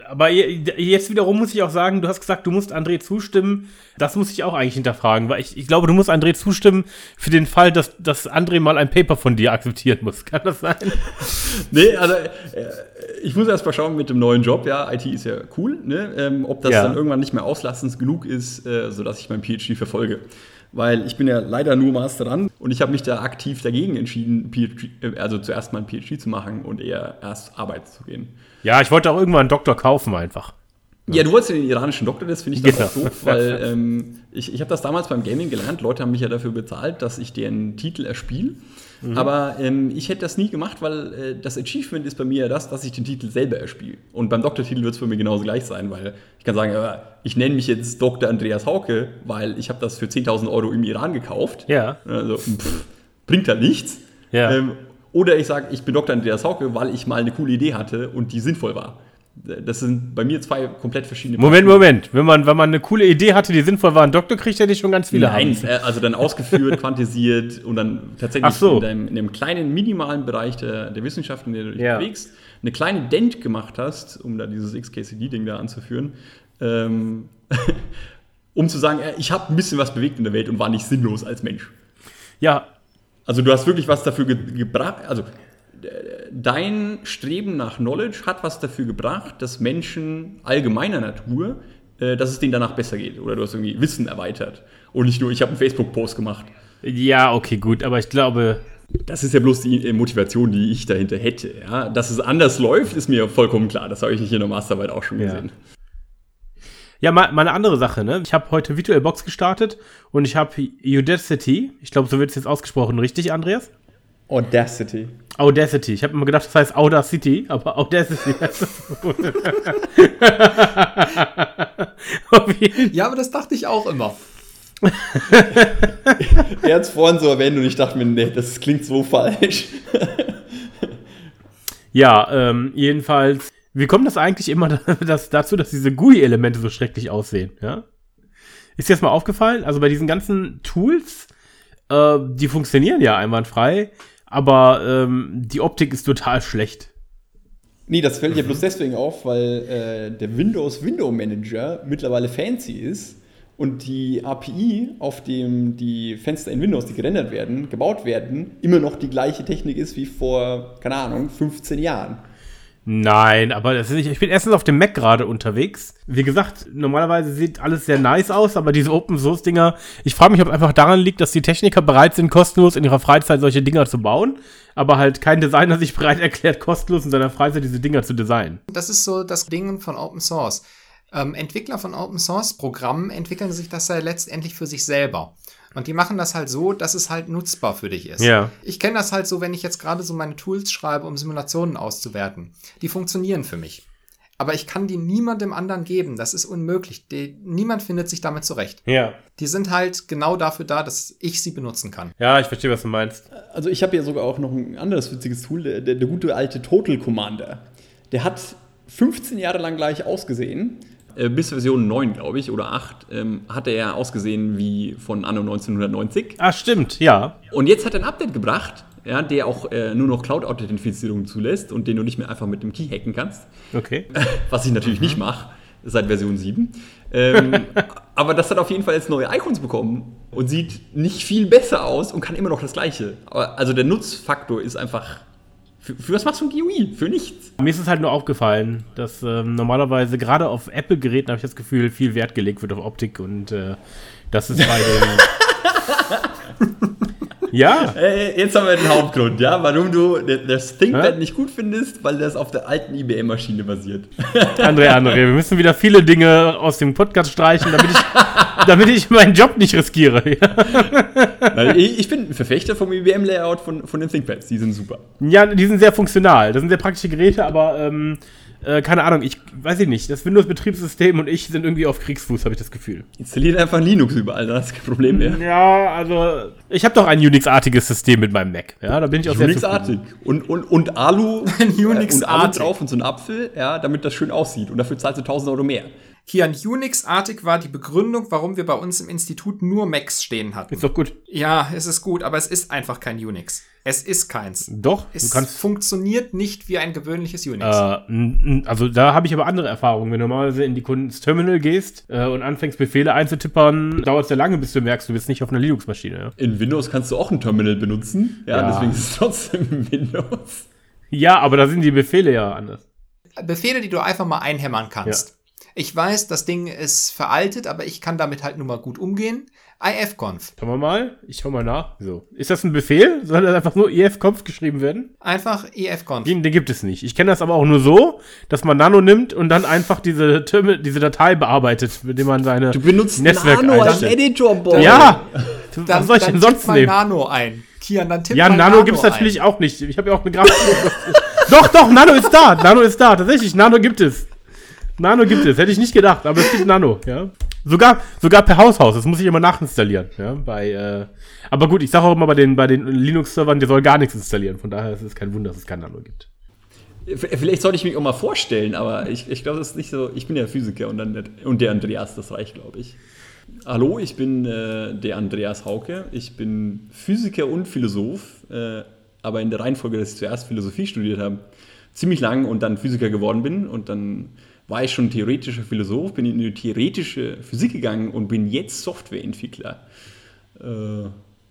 aber je- jetzt wiederum muss ich auch sagen, du hast gesagt, du musst André zustimmen. Das muss ich auch eigentlich hinterfragen, weil ich, ich glaube, du musst André zustimmen für den Fall, dass, dass André mal ein Paper von dir akzeptieren muss. Kann das sein? Nee, also äh, ich muss erst mal schauen mit dem neuen Job. Ja, IT ist ja cool, ne? ähm, ob das Ja. dann irgendwann nicht mehr auslastend genug ist, äh, sodass ich mein PhD verfolge. Weil ich bin ja leider nur Masterand und ich habe mich da aktiv dagegen entschieden, PhD, äh, also zuerst mal ein PhD zu machen und eher erst arbeiten zu gehen. Ja, ich wollte auch irgendwann einen Doktor kaufen einfach. Ja, du wolltest den iranischen Doktor, das finde ich dann Genau. auch doof, weil ähm, ich, ich habe das damals beim Gaming gelernt. Leute haben mich ja dafür bezahlt, dass ich deren Titel erspiele. Aber ähm, ich hätte das nie gemacht, weil äh, das Achievement ist bei mir ja das, dass ich den Titel selber erspiele. Und beim Doktortitel wird es bei mir genauso gleich sein, weil ich kann sagen, äh, ich nenne mich jetzt Dr. Andreas Hauke, weil ich habe das für 10.000 Euro im Iran gekauft. Ja. Also pff, bringt halt nichts. Ja. Ähm, Oder ich sage, ich bin Dr. Andreas Hauke, weil ich mal eine coole Idee hatte und die sinnvoll war. Das sind bei mir zwei komplett verschiedene Moment, Moment. Wenn man, wenn man eine coole Idee hatte, die sinnvoll war, ein Doktor kriegt ja nicht schon ganz viele Nein, Abends. äh, also dann ausgeführt, quantisiert und dann tatsächlich so. in, deinem, in einem kleinen, minimalen Bereich der, der Wissenschaft, in der du dich Ja. bewegst, eine kleine Dent gemacht hast, um da dieses XKCD-Ding da anzuführen, ähm, um zu sagen, äh, ich habe ein bisschen was bewegt in der Welt und war nicht sinnlos als Mensch. Ja, Also du hast wirklich was dafür ge gebracht, also dein Streben nach Knowledge hat was dafür gebracht, dass Menschen allgemeiner Natur, äh, dass es denen danach besser geht. Oder du hast irgendwie Wissen erweitert. Und nicht nur, ich habe einen Facebook-Post gemacht. ja, okay, gut. Aber ich glaube, Das ist ja bloß die äh, Motivation, die ich dahinter hätte. Ja? Dass es anders läuft, ist mir vollkommen klar. Das habe ich hier in der Masterarbeit auch schon gesehen. Ja, mal, mal eine andere Sache, ne? Ich habe heute VirtualBox gestartet und ich habe Udacity, ich glaube, so wird es jetzt ausgesprochen, richtig, Andreas? Audacity. Audacity. Ich habe immer gedacht, das heißt Audacity, aber Audacity heißt das. Ja, aber das dachte ich auch immer. Er hat es vorhin so erwähnt und ich dachte mir, nee, das klingt so falsch. ja, ähm, jedenfalls, wie kommt das eigentlich immer dass, dazu, dass diese GUI-Elemente so schrecklich aussehen, ja? Ist dir das mal aufgefallen? Also bei diesen ganzen Tools, äh, die funktionieren ja einwandfrei, aber ähm, die Optik ist total schlecht. Nee, das fällt ja bloß deswegen auf, weil äh, der Windows Window Manager mittlerweile fancy ist und die API, auf dem die Fenster in Windows, die gerendert werden, gebaut werden, immer noch die gleiche Technik ist wie vor, keine Ahnung, 15 Jahren. Nein, aber das ist nicht, ich bin erstens auf dem Mac gerade unterwegs. Wie gesagt, normalerweise sieht alles sehr nice aus, aber diese Open Source Dinger, ich frage mich, ob es einfach daran liegt, dass die Techniker bereit sind, kostenlos in ihrer Freizeit solche Dinger zu bauen, aber halt kein Designer sich bereit erklärt, kostenlos in seiner Freizeit diese Dinger zu designen. Das ist so das Ding von Open Source. Ähm, Entwickler von Open Source Programmen entwickeln sich das ja letztendlich für sich selber. Und die machen das halt so, dass es halt nutzbar für dich ist. Ja. Ich kenne das halt so, wenn ich jetzt gerade so meine Tools schreibe, um Simulationen auszuwerten. Die funktionieren für mich. Aber ich kann die niemandem anderen geben. Das ist unmöglich. Die, niemand findet sich damit zurecht. Ja. Die sind halt genau dafür da, dass ich sie benutzen kann. Ja, ich verstehe, was du meinst. Also ich habe ja sogar auch noch ein anderes witziges Tool, der, der, der gute alte Total Commander. Der hat 15 Jahre lang gleich ausgesehen. Äh, bis Version 9, glaube ich, oder 8, ähm, hat er ausgesehen wie von Anno 1990. Ah, stimmt, ja. Und jetzt hat er ein Update gebracht, ja, der auch äh, nur noch Cloud-Authentifizierung zulässt und den du nicht mehr einfach mit dem Key hacken kannst. Okay. Was ich natürlich nicht mache, seit Version 7. Ähm, aber das hat auf jeden Fall jetzt neue Icons bekommen und sieht nicht viel besser aus und kann immer noch das gleiche. Aber also der Nutzfaktor ist einfach. Für, für was machst du ein GUI? Für nichts. Mir ist es halt nur aufgefallen, dass ähm, normalerweise gerade auf Apple-Geräten habe ich das Gefühl, viel Wert gelegt wird auf Optik und äh, das ist bei den. ja, Äh, jetzt haben wir den Hauptgrund, ja, warum du das ThinkPad Hä? nicht gut findest, weil das auf der alten IBM-Maschine basiert. André, André, wir müssen wieder viele Dinge aus dem Podcast streichen, damit ich, damit ich meinen Job nicht riskiere. Ich, ich bin ein Verfechter vom IBM-Layout von, von den ThinkPads, die sind super. ja, die sind sehr funktional. Das sind sehr praktische Geräte, aber ähm, äh, keine Ahnung, ich weiß ich nicht. Das Windows-Betriebssystem und ich sind irgendwie auf Kriegsfuß, habe ich das Gefühl. Installiert einfach Linux überall, hast du kein Problem mehr. Ja, also ich habe doch ein Unix-artiges System mit meinem Mac. Ja, da bin ich auch sehr Unix-artig. Und, und, und Alu, Unix-artig. und Alu drauf und so ein Apfel, ja, damit das schön aussieht. Und dafür zahlst du 1000 Euro mehr. Kian, Unix-artig war die Begründung, warum wir bei uns im Institut nur Macs stehen hatten. Ist doch gut. Ja, es ist gut, aber es ist einfach kein Unix. Es ist keins. Doch, Es du kannst. funktioniert nicht wie ein gewöhnliches Unix. Äh, also da habe ich aber andere Erfahrungen. Wenn du normalerweise in die Kunden ins Terminal gehst äh, und anfängst Befehle einzutippern, dauert es sehr lange, bis du merkst, du bist nicht auf einer Linux-Maschine. Ja? In Windows kannst du auch ein Terminal benutzen. Ja, Ja. deswegen ist es trotzdem Windows. ja, aber da sind die Befehle ja anders. Befehle, die du einfach mal einhämmern kannst. Ich weiß, das Ding ist veraltet, aber ich kann damit halt nun mal gut umgehen. ifconf. Schauen wir mal. Ich schau mal nach. So. Ist das ein Befehl? Soll das einfach nur EF-Kopf geschrieben werden? Einfach ifconf. Den, den gibt es nicht. Ich kenne das aber auch nur so, dass man Nano nimmt und dann einfach diese, Termi- diese Datei bearbeitet, mit dem man seine Du benutzt Netzwerk Nano als einstellt. Editor, Boy. Ja! Dann, Was soll ich dann denn sonst mal nehmen? Nano ein. Kian, dann tipp Ja, mal Nano, gibt's natürlich ein. auch nicht. Ich habe ja auch eine Grafik. doch, doch, Nano ist da. Nano ist da. Tatsächlich, Nano gibt es. Nano gibt es, hätte ich nicht gedacht, aber es gibt Nano, ja. Sogar, sogar per Haushaus, das muss ich immer nachinstallieren, ja. Bei, äh, aber gut, ich sage auch immer bei den, bei den Linux-Servern, der soll gar nichts installieren. Von daher ist es kein Wunder, dass es kein Nano gibt. Vielleicht sollte ich mich auch mal vorstellen, aber ich, ich glaube, das ist nicht so. Ich bin ja Physiker und, dann, und der Andreas, das reicht, glaube ich. Hallo, ich bin äh, der Andreas Hauke. Ich bin Physiker und Philosoph, äh, aber in der Reihenfolge, dass ich zuerst Philosophie studiert habe, ziemlich lang und dann Physiker geworden bin. Und dann war ich schon theoretischer Philosoph, bin in die theoretische Physik gegangen und bin jetzt Softwareentwickler. Äh,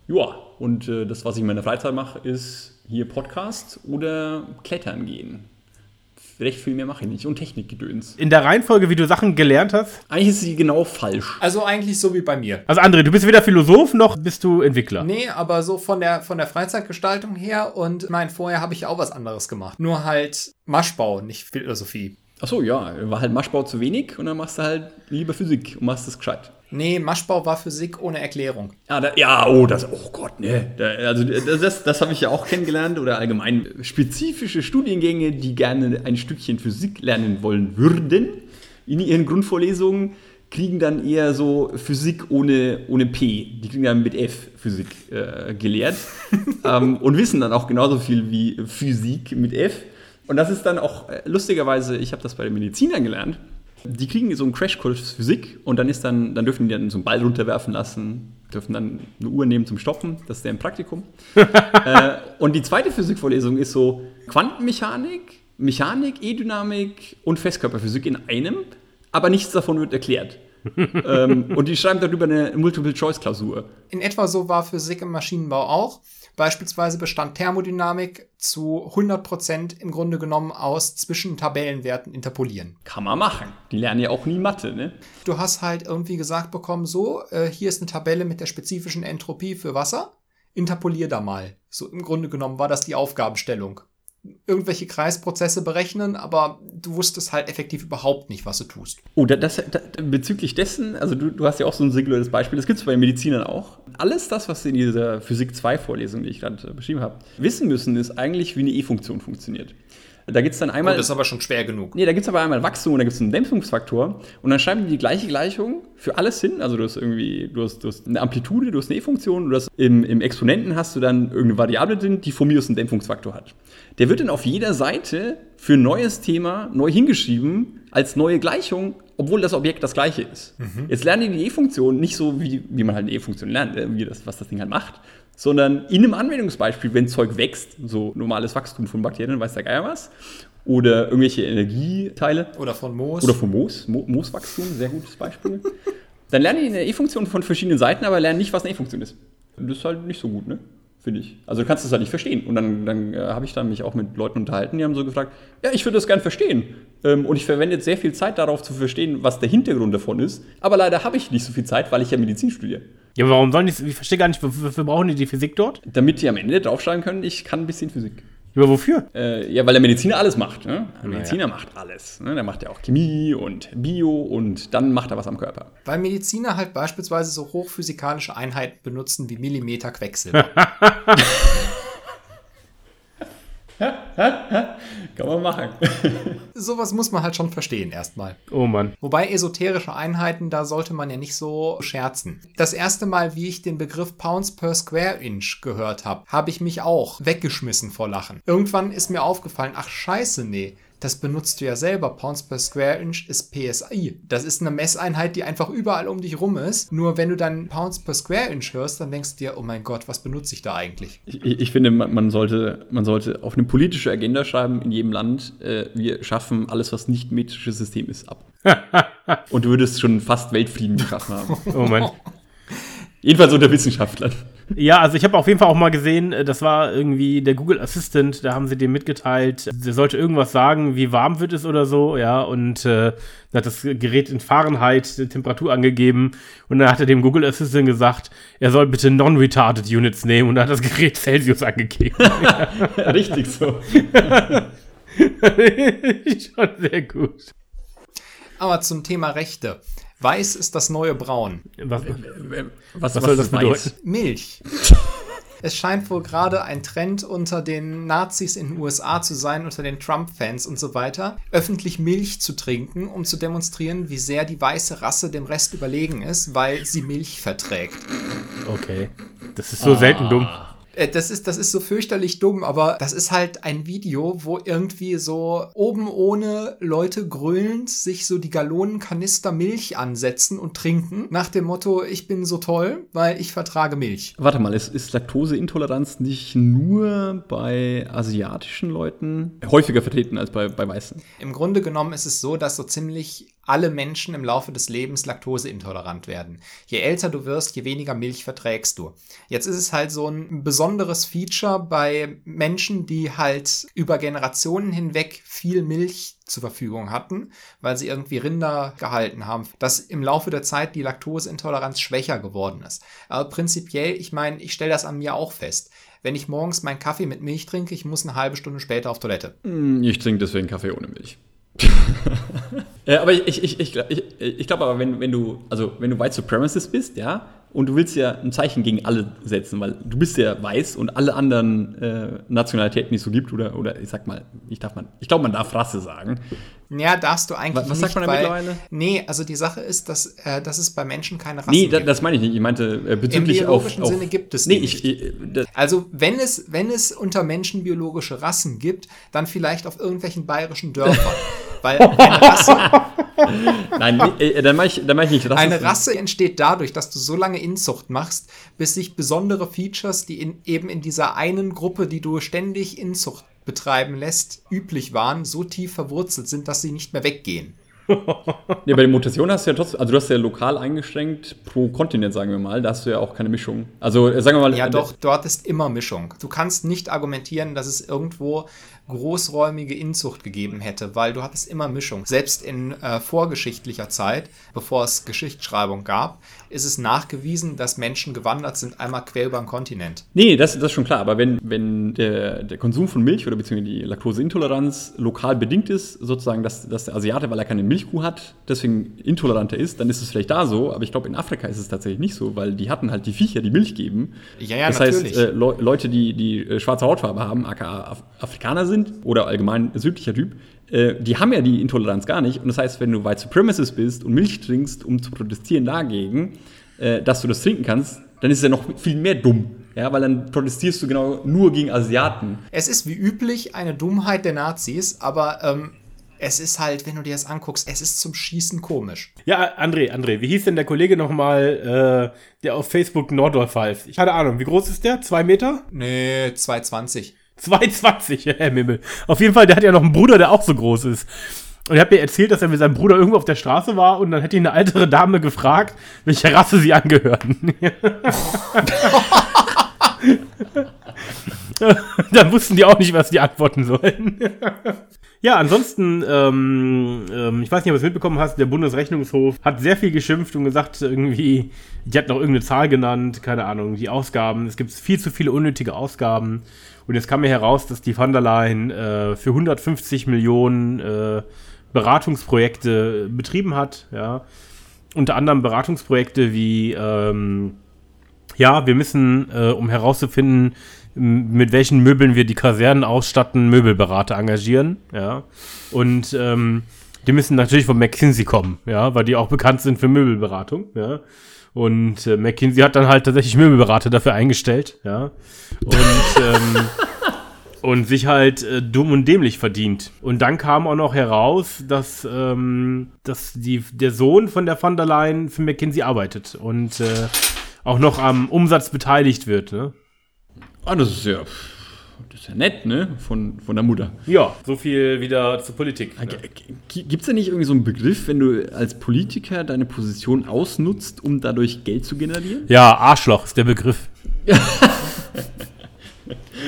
ja, und äh, das, was ich in meiner Freizeit mache, ist hier Podcast oder Klettern gehen. Recht viel mehr mache ich nicht. Und Technikgedöns. In der Reihenfolge, wie du Sachen gelernt hast. Eigentlich ist sie genau falsch. Also eigentlich so wie bei mir. Also André, du bist weder Philosoph noch bist du Entwickler. Nee, aber so von der, von der Freizeitgestaltung her und mein, vorher habe ich auch was anderes gemacht. Nur halt Maschbau, nicht Philosophie. Achso, ja, war halt Maschbau zu wenig und dann machst du halt lieber Physik und machst das gescheit. Nee, Maschbau war Physik ohne Erklärung. Ja, da, ja oh, das, oh Gott, ne. Da, also das, das, das habe ich ja auch kennengelernt oder allgemein spezifische Studiengänge, die gerne ein Stückchen Physik lernen wollen würden in ihren Grundvorlesungen, kriegen dann eher so Physik ohne, ohne P. Die kriegen dann mit F Physik äh, gelehrt ähm, und wissen dann auch genauso viel wie Physik mit F. Und das ist dann auch äh, lustigerweise, ich habe das bei den Medizinern gelernt. Die kriegen so einen Crashkurs Physik und dann ist dann, dann dürfen die dann so einen Ball runterwerfen lassen, dürfen dann eine Uhr nehmen zum Stoppen, das ist deren Praktikum. äh, und die zweite Physikvorlesung ist so Quantenmechanik, Mechanik, E-Dynamik und Festkörperphysik in einem, aber nichts davon wird erklärt. ähm, und die schreiben darüber eine Multiple-Choice-Klausur. In etwa so war Physik im Maschinenbau auch. Beispielsweise bestand Thermodynamik zu 100% im Grunde genommen aus zwischen Tabellenwerten interpolieren. Kann man machen. Die lernen ja auch nie Mathe, ne? Du hast halt irgendwie gesagt bekommen, so, äh, hier ist eine Tabelle mit der spezifischen Entropie für Wasser. Interpolier da mal. So im Grunde genommen war das die Aufgabenstellung irgendwelche Kreisprozesse berechnen, aber du wusstest halt effektiv überhaupt nicht, was du tust. Oh, das, das, bezüglich dessen, also du, du hast ja auch so ein singuläres Beispiel, das gibt es bei Medizinern auch. Alles das, was in dieser Physik 2-Vorlesung, die ich gerade beschrieben habe, wissen müssen, ist eigentlich, wie eine E-Funktion funktioniert. Da gibt es dann einmal. Oh, das ist aber schon schwer genug. Nee, da gibt es aber einmal Wachstum und da gibt es einen Dämpfungsfaktor. Und dann schreiben die die gleiche Gleichung für alles hin. Also du hast irgendwie, du hast, du hast eine Amplitude, du hast eine E-Funktion, du hast im, im Exponenten hast du dann irgendeine Variable drin, die von mir aus einen Dämpfungsfaktor hat. Der wird dann auf jeder Seite für ein neues Thema neu hingeschrieben als neue Gleichung, obwohl das Objekt das gleiche ist. Mhm. Jetzt lernen die die E-Funktion nicht so, wie, wie man halt eine E-Funktion lernt, äh, wie das, was das Ding halt macht, sondern in einem Anwendungsbeispiel, wenn Zeug wächst, so normales Wachstum von Bakterien, weiß der Geier was, oder irgendwelche Energieteile. Oder von Moos. Oder von Moos, Mo Mooswachstum, sehr gutes Beispiel. Dann lernen die eine E-Funktion von verschiedenen Seiten, aber lernen nicht, was eine E-Funktion ist. Das ist halt nicht so gut, ne? Finde ich. Also du kannst das halt nicht verstehen. Und dann, dann äh, habe ich dann mich auch mit Leuten unterhalten, die haben so gefragt, ja, ich würde das gern verstehen. Ähm, und ich verwende jetzt sehr viel Zeit darauf zu verstehen, was der Hintergrund davon ist. Aber leider habe ich nicht so viel Zeit, weil ich ja Medizin studiere. Ja, aber warum sollen die, ich verstehe gar nicht, wofür brauchen die die Physik dort? Damit die am Ende draufschreiben können, ich kann ein bisschen Physik. Aber wofür? Äh, ja, weil der Mediziner alles macht. Ne? Der Mediziner ja. macht alles. Ne? Der macht ja auch Chemie und Bio und dann macht er was am Körper. Weil Mediziner halt beispielsweise so hochphysikalische Einheiten benutzen wie Millimeter Quecksilber. Kann man machen. Sowas muss man halt schon verstehen erstmal. Oh Mann. Wobei esoterische Einheiten, da sollte man ja nicht so scherzen. Das erste Mal, wie ich den Begriff Pounds per Square Inch gehört habe, habe ich mich auch weggeschmissen vor Lachen. Irgendwann ist mir aufgefallen, ach scheiße, nee, das benutzt du ja selber. Pounds per Square Inch ist PSI. Das ist eine Messeinheit, die einfach überall um dich rum ist. Nur wenn du dann Pounds per Square Inch hörst, dann denkst du dir, oh mein Gott, was benutze ich da eigentlich? Ich, ich finde, man, sollte, man sollte auf eine politische Agenda schreiben in jedem Land, äh, wir schaffen alles, was nicht metrisches System ist, ab. Und du würdest schon fast Weltfrieden geschaffen haben. Oh Mann. Jedenfalls unter Wissenschaftlern. Ja, also ich habe auf jeden Fall auch mal gesehen, äh, das war irgendwie der Google Assistant, da haben sie dem mitgeteilt, der sollte irgendwas sagen, wie warm wird es oder so, ja, und äh, dann hat das Gerät in Fahrenheit die Temperatur angegeben und dann hat er dem Google Assistant gesagt, er soll bitte Non-Retarded Units nehmen und dann hat das Gerät Celsius angegeben. Richtig so. Schon sehr gut. Aber zum Thema Rechte. Weiß ist das neue Braun. Was, was, was soll das bedeuten? Milch. Es scheint wohl gerade ein Trend unter den Nazis in den USA zu sein, unter den Trump-Fans und so weiter, öffentlich Milch zu trinken, um zu demonstrieren, wie sehr die weiße Rasse dem Rest überlegen ist, weil sie Milch verträgt. Okay. Das ist so selten dumm. Äh, Das ist, das ist so fürchterlich dumm, aber das ist halt ein Video, wo irgendwie so oben ohne Leute grölend sich so die Gallonenkanister Milch ansetzen und trinken. Nach dem Motto, ich bin so toll, weil ich vertrage Milch. Warte mal, ist, ist Laktoseintoleranz nicht nur bei asiatischen Leuten häufiger vertreten als bei, bei Weißen? Im Grunde genommen ist es so, dass so ziemlich alle Menschen im Laufe des Lebens laktoseintolerant werden. Je älter du wirst, je weniger Milch verträgst du. Jetzt ist es halt so ein besonderes Feature bei Menschen, die halt über Generationen hinweg viel Milch zur Verfügung hatten, weil sie irgendwie Rinder gehalten haben, dass im Laufe der Zeit die Laktoseintoleranz schwächer geworden ist. Aber prinzipiell, ich meine, ich stelle das an mir auch fest. Wenn ich morgens meinen Kaffee mit Milch trinke, ich muss eine halbe Stunde später auf Toilette. Hm, Ich trinke deswegen Kaffee ohne Milch. ja, aber ich, ich, ich, ich, ich, glaube aber, wenn, wenn du, also wenn du White Supremacist bist, ja, und du willst ja ein Zeichen gegen alle setzen, weil du bist ja weiß und alle anderen äh, Nationalitäten, die es so gibt, oder, oder ich sag mal, ich darf man, ich glaube, man darf Rasse sagen. Ja, darfst du eigentlich Was- was sagt man da weil, mittlerweile? Nee, also die Sache ist, dass, äh, dass es bei Menschen keine Rassen Nee, gibt. das meine ich nicht. Ich meinte äh, Im bezüglich auf, biologischen auf. Sinne gibt es Nee, nicht. ich, das, Also wenn es, wenn es unter Menschen biologische Rassen gibt, dann vielleicht auf irgendwelchen bayerischen Dörfern. Weil eine Rasse, nein, nee, äh, dann meine ich, dann meine ich nicht. Das eine Rasse entsteht dadurch, dass du so lange Inzucht machst, bis sich besondere Features, die in, eben in dieser einen Gruppe, die du ständig Inzucht betreiben lässt, üblich waren, so tief verwurzelt sind, dass sie nicht mehr weggehen. Ja, bei den Mutationen hast du ja trotzdem, also du hast ja lokal eingeschränkt pro Kontinent, sagen wir mal, da hast du ja auch keine Mischung. Also äh, sagen wir mal, Ja, äh, doch, dort ist immer Mischung. Du kannst nicht argumentieren, dass es irgendwo großräumige Inzucht gegeben hätte, weil du hattest immer Mischung. Selbst in äh, vorgeschichtlicher Zeit, bevor es Geschichtsschreibung gab, ist es nachgewiesen, dass Menschen gewandert sind, einmal quer über den Kontinent. Nee, das, das ist schon klar, aber wenn, wenn der, der Konsum von Milch oder beziehungsweise die Laktoseintoleranz lokal bedingt ist, sozusagen, dass, dass der Asiate, weil er keine Milchkuh hat, deswegen intoleranter ist, dann ist es vielleicht da so, aber ich glaube, in Afrika ist es tatsächlich nicht so, weil die hatten halt die Viecher, die Milch geben. Ja, ja, das natürlich. heißt, äh, Le Leute, die, die äh, schwarze Hautfarbe haben, aka Af Afrikaner sind oder allgemein südlicher Typ, äh, die haben ja die Intoleranz gar nicht. Und das heißt, wenn du White Supremacist bist und Milch trinkst, um zu protestieren dagegen, äh, dass du das trinken kannst, dann ist es ja noch viel mehr dumm. Ja, weil dann protestierst du genau nur gegen Asiaten. Es ist wie üblich eine Dummheit der Nazis, aber ähm, es ist halt, wenn du dir das anguckst, es ist zum Schießen komisch. Ja, André, André, wie hieß denn der Kollege nochmal, äh, der auf Facebook Nordorf heißt? Ich keine Ahnung, wie groß ist der? Zwei Meter? Nee, 220. 2,20, Herr Mimmel. Auf jeden Fall, der hat ja noch einen Bruder, der auch so groß ist. Und er hat mir erzählt, dass er mit seinem Bruder irgendwo auf der Straße war und dann hat ihn eine ältere Dame gefragt, welcher Rasse sie angehörten. dann wussten die auch nicht, was die antworten sollen. Ja, ansonsten, ähm, ähm, ich weiß nicht, ob du es mitbekommen hast, der Bundesrechnungshof hat sehr viel geschimpft und gesagt, irgendwie, die hat noch irgendeine Zahl genannt, keine Ahnung, die Ausgaben. Es gibt viel zu viele unnötige Ausgaben. Und jetzt kam mir heraus, dass die von der Leyen äh, für 150 Millionen äh, Beratungsprojekte betrieben hat, ja. Unter anderem Beratungsprojekte wie, ähm, ja, wir müssen, äh, um herauszufinden, mit welchen Möbeln wir die Kasernen ausstatten, Möbelberater engagieren, ja. Und ähm, die müssen natürlich von McKinsey kommen, ja, weil die auch bekannt sind für Möbelberatung, ja. Und äh, McKinsey hat dann halt tatsächlich Möbelberater dafür eingestellt, ja. Und ähm, und sich halt äh, dumm und dämlich verdient. Und dann kam auch noch heraus, dass, ähm, dass die, der Sohn von der van der Leyen für McKinsey arbeitet und äh, auch noch am Umsatz beteiligt wird. Ne? Ah, das ist ja, das ist ja nett, ne? Von, von der Mutter. Ja, so viel wieder zur Politik. Ne? Gibt es da nicht irgendwie so einen Begriff, wenn du als Politiker deine Position ausnutzt, um dadurch Geld zu generieren? Ja, Arschloch ist der Begriff.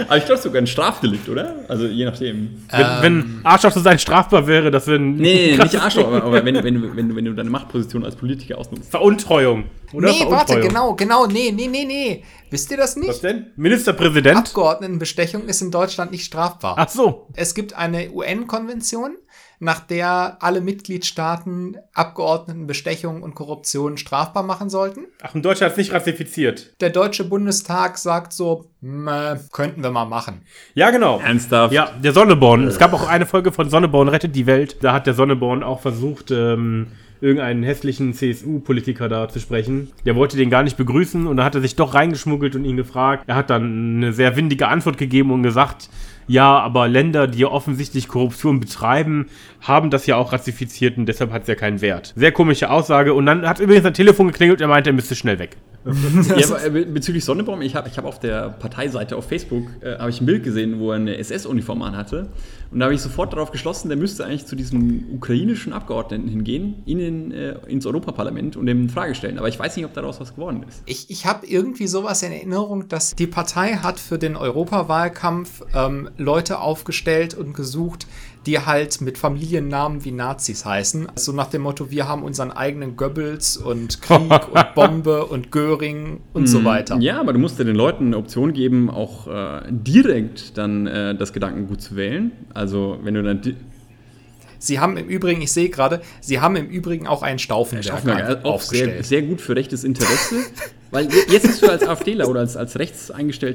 Aber ich glaube sogar ein Strafdelikt, oder? Also je nachdem. Wenn, wenn Arschloch so sein strafbar wäre, das wäre ein Ähm. Nee, nee, nicht Arschloch, aber, aber wenn, wenn, du- wenn, wenn du deine Machtposition als Politiker ausnutzt. Veruntreuung. Oder nee, warte, Veruntreuung. genau, genau, nee, nee, nee, nee. Wisst ihr das Was nicht? denn? Ministerpräsident? Abgeordnetenbestechung ist in Deutschland nicht strafbar. Ach so. Es gibt eine UN-Konvention, nach der alle Mitgliedstaaten Abgeordnetenbestechung und Korruption strafbar machen sollten. Ach, und Deutschland hat es nicht ratifiziert. Der Deutsche Bundestag sagt so, "Meh, könnten wir mal machen. Ja, genau. Ernsthaft? Ja, der Sonneborn. Es gab auch eine Folge von Sonneborn rettet die Welt. Da hat der Sonneborn auch versucht, ähm, irgendeinen hässlichen CSU-Politiker da zu sprechen. Der wollte den gar nicht begrüßen und da hat er sich doch reingeschmuggelt und ihn gefragt. Er hat dann eine sehr windige Antwort gegeben und gesagt, ja, aber Länder, die ja offensichtlich Korruption betreiben, haben das ja auch ratifiziert und deshalb hat es ja keinen Wert. Sehr komische Aussage. Und dann hat übrigens sein Telefon geklingelt und er meinte, er müsste schnell weg. Ja, aber äh, bezüglich Sonnebaum, ich habe ich hab auf der Parteiseite auf Facebook äh, habe ich ein Bild gesehen, wo er eine SS-Uniform anhatte. Und da habe ich sofort darauf geschlossen, der müsste eigentlich zu diesem ukrainischen Abgeordneten hingehen, ihn in, äh, ins Europaparlament und ihm eine Frage stellen. Aber ich weiß nicht, ob daraus was geworden ist. Ich, ich habe irgendwie sowas in Erinnerung, dass die Partei hat für den Europawahlkampf ähm, Leute aufgestellt und gesucht, die halt mit Familiennamen wie Nazis heißen. So nach dem Motto, wir haben unseren eigenen Goebbels und Krieg und Bombe und Göring und so weiter. Mm, Ja, aber du musst ja den Leuten eine Option geben, auch äh, direkt dann äh, das Gedankengut zu wählen. Also wenn du dann Sie haben im Übrigen, ich sehe gerade, Sie haben im Übrigen auch einen Stauffenberg Schaffenberg, auch sehr, aufgestellt. sehr gut für rechtes Interesse. weil je- jetzt hast du als AfDler oder als, als rechts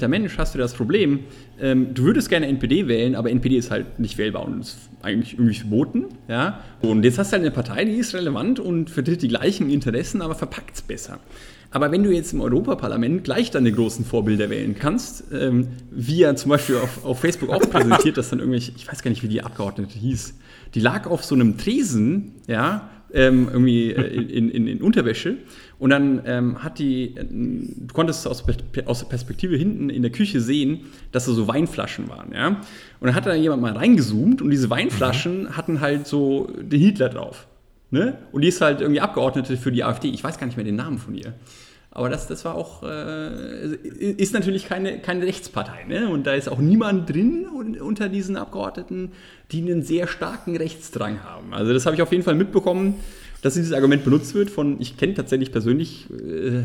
Mensch hast du das Problem, ähm, du würdest gerne NPD wählen, aber NPD ist halt nicht wählbar und ist eigentlich irgendwie verboten. Ja? Und jetzt hast du halt eine Partei, die ist relevant und vertritt die gleichen Interessen, aber verpackt es besser. Aber wenn du jetzt im Europaparlament gleich deine großen Vorbilder wählen kannst, ähm, wie er zum Beispiel auf, auf Facebook auch präsentiert, dass dann irgendwelche, ich weiß gar nicht, wie die Abgeordnete hieß, die lag auf so einem Tresen, ja, ähm, irgendwie äh, in, in, in Unterwäsche. Und dann ähm, hat die, du konntest aus, aus der Perspektive hinten in der Küche sehen, dass da so Weinflaschen waren, ja. Und dann hat da jemand mal reingezoomt und diese Weinflaschen hatten halt so den Hitler drauf. Ne? Und die ist halt irgendwie Abgeordnete für die AfD. Ich weiß gar nicht mehr den Namen von ihr. Aber das, das war auch, äh, ist natürlich keine, keine Rechtspartei. Ne? Und da ist auch niemand drin un- unter diesen Abgeordneten, die einen sehr starken Rechtsdrang haben. Also das habe ich auf jeden Fall mitbekommen, dass dieses Argument benutzt wird von, ich kenne tatsächlich persönlich, äh,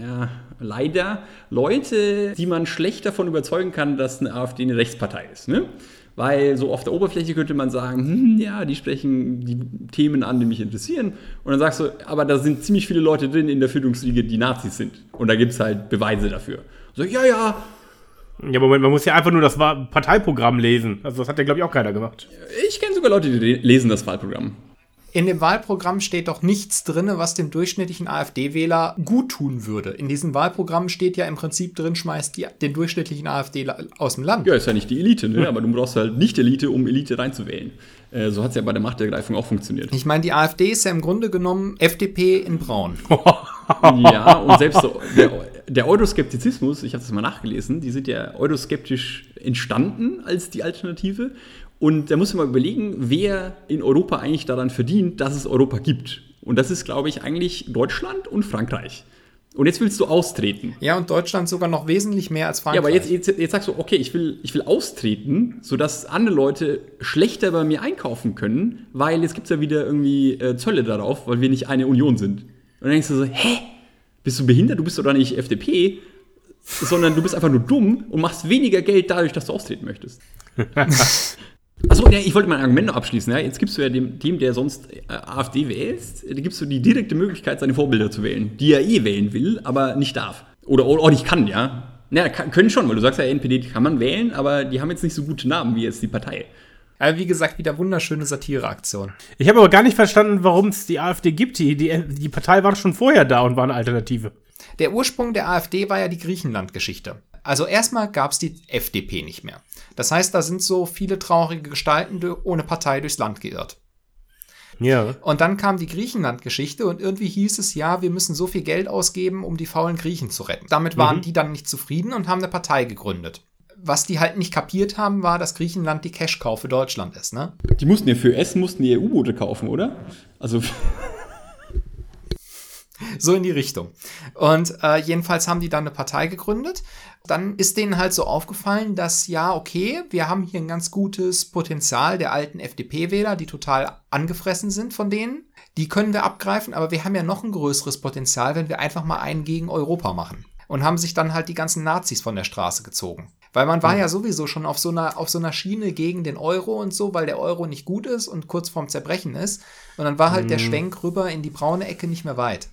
ja, leider Leute, die man schlecht davon überzeugen kann, dass eine AfD eine Rechtspartei ist. Ne? Weil so auf der Oberfläche könnte man sagen, hm, ja, die sprechen die Themen an, die mich interessieren. Und dann sagst du, aber da sind ziemlich viele Leute drin in der Führungsriege, die Nazis sind. Und da gibt es halt Beweise dafür. So, ja, ja, Ja, Moment, man muss ja einfach nur das Parteiprogramm lesen. Also das hat ja, glaube ich, auch keiner gemacht. ich kenne sogar Leute, die le- lesen das Wahlprogramm. In dem Wahlprogramm steht doch nichts drin, was dem durchschnittlichen AfD-Wähler gut tun würde. In diesem Wahlprogramm steht ja im Prinzip drin, schmeißt die, den durchschnittlichen AfD aus dem Land. Ja, ist ja nicht die Elite, ne? aber du brauchst halt nicht Elite, um Elite reinzuwählen. Äh, so hat es ja bei der Machtergreifung auch funktioniert. Ich meine, die AfD ist ja im Grunde genommen FDP in Braun. Ja, und selbst so, der, der Euroskeptizismus, ich habe das mal nachgelesen, die sind ja euroskeptisch entstanden als die Alternative. Und da muss man mal überlegen, wer in Europa eigentlich daran verdient, dass es Europa gibt. Und das ist, glaube ich, eigentlich Deutschland und Frankreich. Und jetzt willst du austreten. Ja, und Deutschland sogar noch wesentlich mehr als Ja, Frankreich. aber jetzt, jetzt, jetzt sagst du, okay, ich will, ich will austreten, sodass andere Leute schlechter bei mir einkaufen können, weil jetzt gibt es ja wieder irgendwie äh, Zölle darauf, weil wir nicht eine Union sind. Und dann denkst du so, hä? Bist du behindert? Du bist doch da nicht FDP, sondern du bist einfach nur dumm und machst weniger Geld dadurch, dass du austreten möchtest. Achso, ja, ich wollte mein Argument noch abschließen. Ja. Jetzt gibst du ja dem, dem der sonst äh, AfD wählst, da gibst du die direkte Möglichkeit, seine Vorbilder zu wählen, die er eh wählen will, aber nicht darf. Oder, oder, oder nicht kann, ja. Ja, kann, können schon, weil du sagst ja, NPD kann man wählen, aber die haben jetzt nicht so gute Namen wie jetzt die Partei. Also wie gesagt, wieder wunderschöne Satireaktion. Ich habe aber gar nicht verstanden, warum es die AfD gibt. Die, die, die Partei war schon vorher da und war eine Alternative. Der Ursprung der AfD war ja die Griechenland-Geschichte. Also erstmal gab es die FDP nicht mehr. Das heißt, da sind so viele traurige Gestalten ohne Partei durchs Land geirrt. Ja. Und dann kam die Griechenland-Geschichte und irgendwie hieß es, ja, wir müssen so viel Geld ausgeben, um die faulen Griechen zu retten. Damit waren die dann nicht zufrieden und haben eine Partei gegründet. Was die halt nicht kapiert haben, war, dass Griechenland die Cash-Cow für Deutschland ist, ne? Die mussten ja für Essen mussten die EU-Boote kaufen, oder? Also, So in die Richtung. Und äh, jedenfalls haben die dann eine Partei gegründet. Dann ist denen halt so aufgefallen, dass ja, okay, wir haben hier ein ganz gutes Potenzial der alten FDP-Wähler, die total angefressen sind von denen. Die können wir abgreifen, aber wir haben ja noch ein größeres Potenzial, wenn wir einfach mal einen gegen Europa machen. Und haben sich dann halt die ganzen Nazis von der Straße gezogen. Weil man war ja sowieso schon auf so einer, auf so einer Schiene gegen den Euro und so, weil der Euro nicht gut ist und kurz vorm Zerbrechen ist. Und dann war halt der Schwenk rüber in die braune Ecke nicht mehr weit.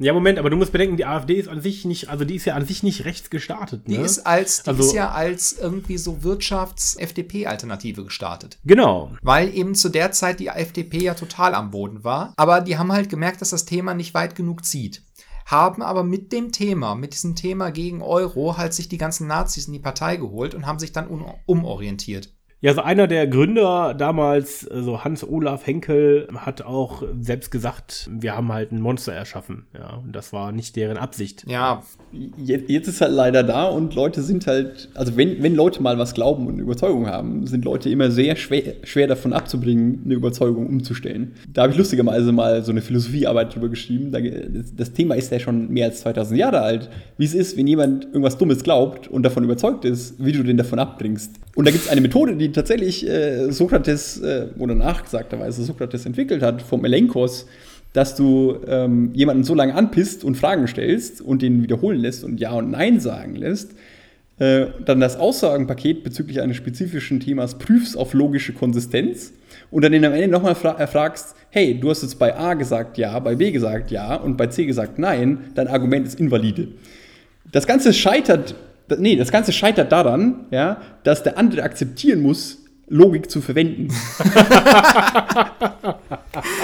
Ja, Moment, aber du musst bedenken, die AfD ist an sich nicht, also die ist ja an sich nicht rechts gestartet. Ne? Die ist als, die Also- ist ja als irgendwie so Wirtschafts-FDP-Alternative gestartet. Genau. Weil eben zu der Zeit die FDP ja total am Boden war. Aber die haben halt gemerkt, dass das Thema nicht weit genug zieht. Haben aber mit dem Thema, mit diesem Thema gegen Euro, halt sich die ganzen Nazis in die Partei geholt und haben sich dann umorientiert. Ja, so einer der Gründer damals, so Hans-Olaf Henkel, hat auch selbst gesagt, wir haben halt ein Monster erschaffen. Ja, und das war nicht deren Absicht. Ja, Jetzt, ist halt leider da und Leute sind halt, also wenn, wenn Leute mal was glauben und Überzeugung haben, sind Leute immer sehr schwer, schwer davon abzubringen, eine Überzeugung umzustellen. Da habe ich lustigerweise mal so eine Philosophiearbeit drüber geschrieben. Da, das, das Thema ist ja schon mehr als 2000 Jahre alt. Wie es ist, wenn jemand irgendwas Dummes glaubt und davon überzeugt ist, wie du den davon abbringst. Und da gibt es eine Methode, die tatsächlich äh, Sokrates äh, oder nachgesagterweise Sokrates entwickelt hat, vom Elenkos, dass du ähm, jemanden so lange anpisst und Fragen stellst und den wiederholen lässt und Ja und Nein sagen lässt, äh, dann das Aussagenpaket bezüglich eines spezifischen Themas prüfst auf logische Konsistenz und dann den am Ende nochmal fra fragst, hey, du hast jetzt bei A gesagt Ja, bei B gesagt Ja und bei C gesagt Nein, dein Argument ist invalide. Das Ganze scheitert, nee, das Ganze scheitert daran, ja, dass der andere akzeptieren muss, Logik zu verwenden.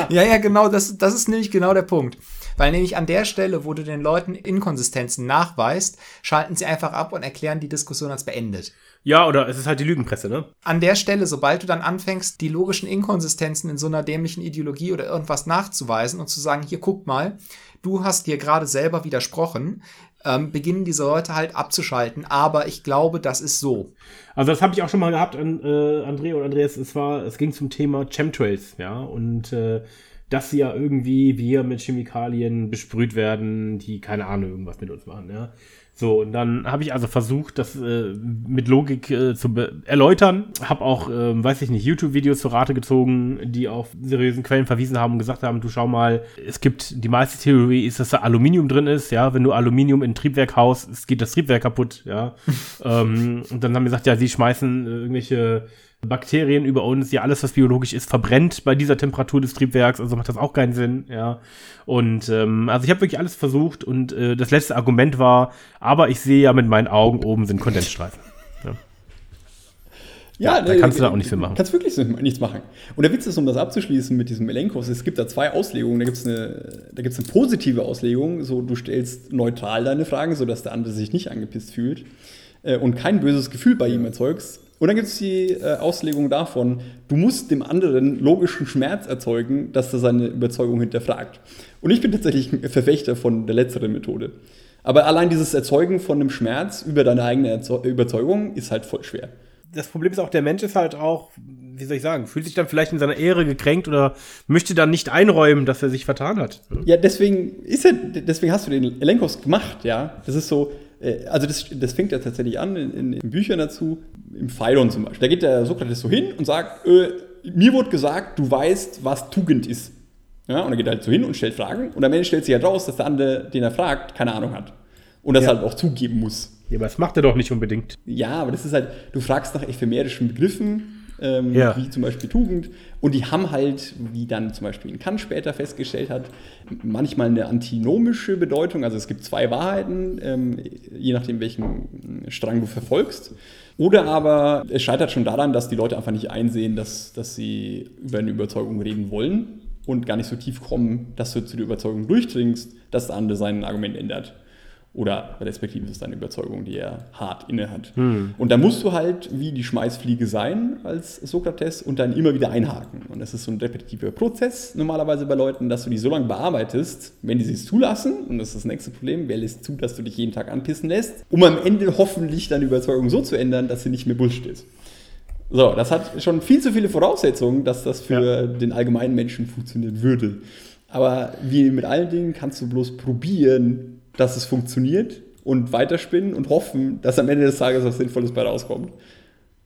ja, ja, genau, das, das ist nämlich genau der Punkt. Weil nämlich an der Stelle, wo du den Leuten Inkonsistenzen nachweist, schalten sie einfach ab und erklären die Diskussion als beendet. Ja, oder es ist halt die Lügenpresse, ne? An der Stelle, sobald du dann anfängst, die logischen Inkonsistenzen in so einer dämlichen Ideologie oder irgendwas nachzuweisen und zu sagen, hier guck mal, du hast dir gerade selber widersprochen, ähm, beginnen diese Leute halt abzuschalten. Aber ich glaube, das ist so. Also das habe ich auch schon mal gehabt, an, äh, André und Andreas. Es war, es ging zum Thema Chemtrails, ja, und äh, dass sie ja irgendwie wir mit Chemikalien besprüht werden, die keine Ahnung irgendwas mit uns machen, ja. So, und dann habe ich also versucht, das äh, mit Logik äh, zu erläutern. Habe auch, ähm, weiß ich nicht, YouTube-Videos zu Rate gezogen, die auf seriösen Quellen verwiesen haben und gesagt haben, du schau mal, es gibt, die meiste Theorie ist, dass da Aluminium drin ist, ja, wenn du Aluminium in ein Triebwerk haust, es geht das Triebwerk kaputt, ja. ähm, und dann haben wir gesagt, ja, sie schmeißen äh, irgendwelche Bakterien über uns, ja, alles, was biologisch ist, verbrennt bei dieser Temperatur des Triebwerks, also macht das auch keinen Sinn, ja. Und ähm, also ich habe wirklich alles versucht und äh, das letzte Argument war, aber ich sehe ja mit meinen Augen oben sind Kondensstreifen. Ja, da kannst du da auch nicht viel machen. Kannst wirklich nichts machen. Und der Witz ist, um das abzuschließen mit diesem Elenkos, es gibt da zwei Auslegungen. Da gibt es eine, da gibt's eine positive Auslegung, so du stellst neutral deine Fragen, sodass der andere sich nicht angepisst fühlt äh, und kein böses Gefühl bei ihm erzeugst. Und dann gibt es die äh, Auslegung davon, du musst dem anderen logischen Schmerz erzeugen, dass er seine Überzeugung hinterfragt. Und ich bin tatsächlich ein Verfechter von der letzteren Methode. Aber allein dieses Erzeugen von einem Schmerz über deine eigene Erzeu Überzeugung ist halt voll schwer. Das Problem ist auch, der Mensch ist halt auch, wie soll ich sagen, fühlt sich dann vielleicht in seiner Ehre gekränkt oder möchte dann nicht einräumen, dass er sich vertan hat. Ja, deswegen ist er, deswegen hast du den Elenkos gemacht, ja. Das ist so, also das, das fängt ja tatsächlich an in, in, in Büchern dazu, im Phaidon zum Beispiel. Da geht der Sokrates so hin und sagt, äh, mir wurde gesagt, du weißt, was Tugend ist. Ja, und er geht halt so hin und stellt Fragen und am Ende stellt sich halt raus, dass der andere, den er fragt, keine Ahnung hat. Und das Ja. halt auch zugeben muss. Ja, aber das macht er doch nicht unbedingt. Ja, aber das ist halt, du fragst nach ephemerischen Begriffen, ähm, Ja. wie zum Beispiel Tugend, und die haben halt, wie dann zum Beispiel in Kant später festgestellt hat, manchmal eine antinomische Bedeutung. Also es gibt zwei Wahrheiten, ähm, je nachdem, welchen Strang du verfolgst. Oder aber es scheitert schon daran, dass die Leute einfach nicht einsehen, dass, dass sie über eine Überzeugung reden wollen und gar nicht so tief kommen, dass du zu der Überzeugung durchdringst, dass der andere sein Argument ändert. Oder respektive ist deine Überzeugung, die er hart innehat. Und da musst du halt wie die Schmeißfliege sein als Sokrates und dann immer wieder einhaken. Und das ist so ein repetitiver Prozess normalerweise bei Leuten, dass du die so lange bearbeitest, wenn die sich zulassen, und das ist das nächste Problem, wer lässt zu, dass du dich jeden Tag anpissen lässt, um am Ende hoffentlich deine Überzeugung so zu ändern, dass sie nicht mehr Bullshit ist. So, das hat schon viel zu viele Voraussetzungen, dass das für den allgemeinen Menschen funktionieren würde. Aber wie mit allen Dingen kannst du bloß probieren, dass es funktioniert und weiterspinnen und hoffen, dass am Ende des Tages was Sinnvolles bei rauskommt.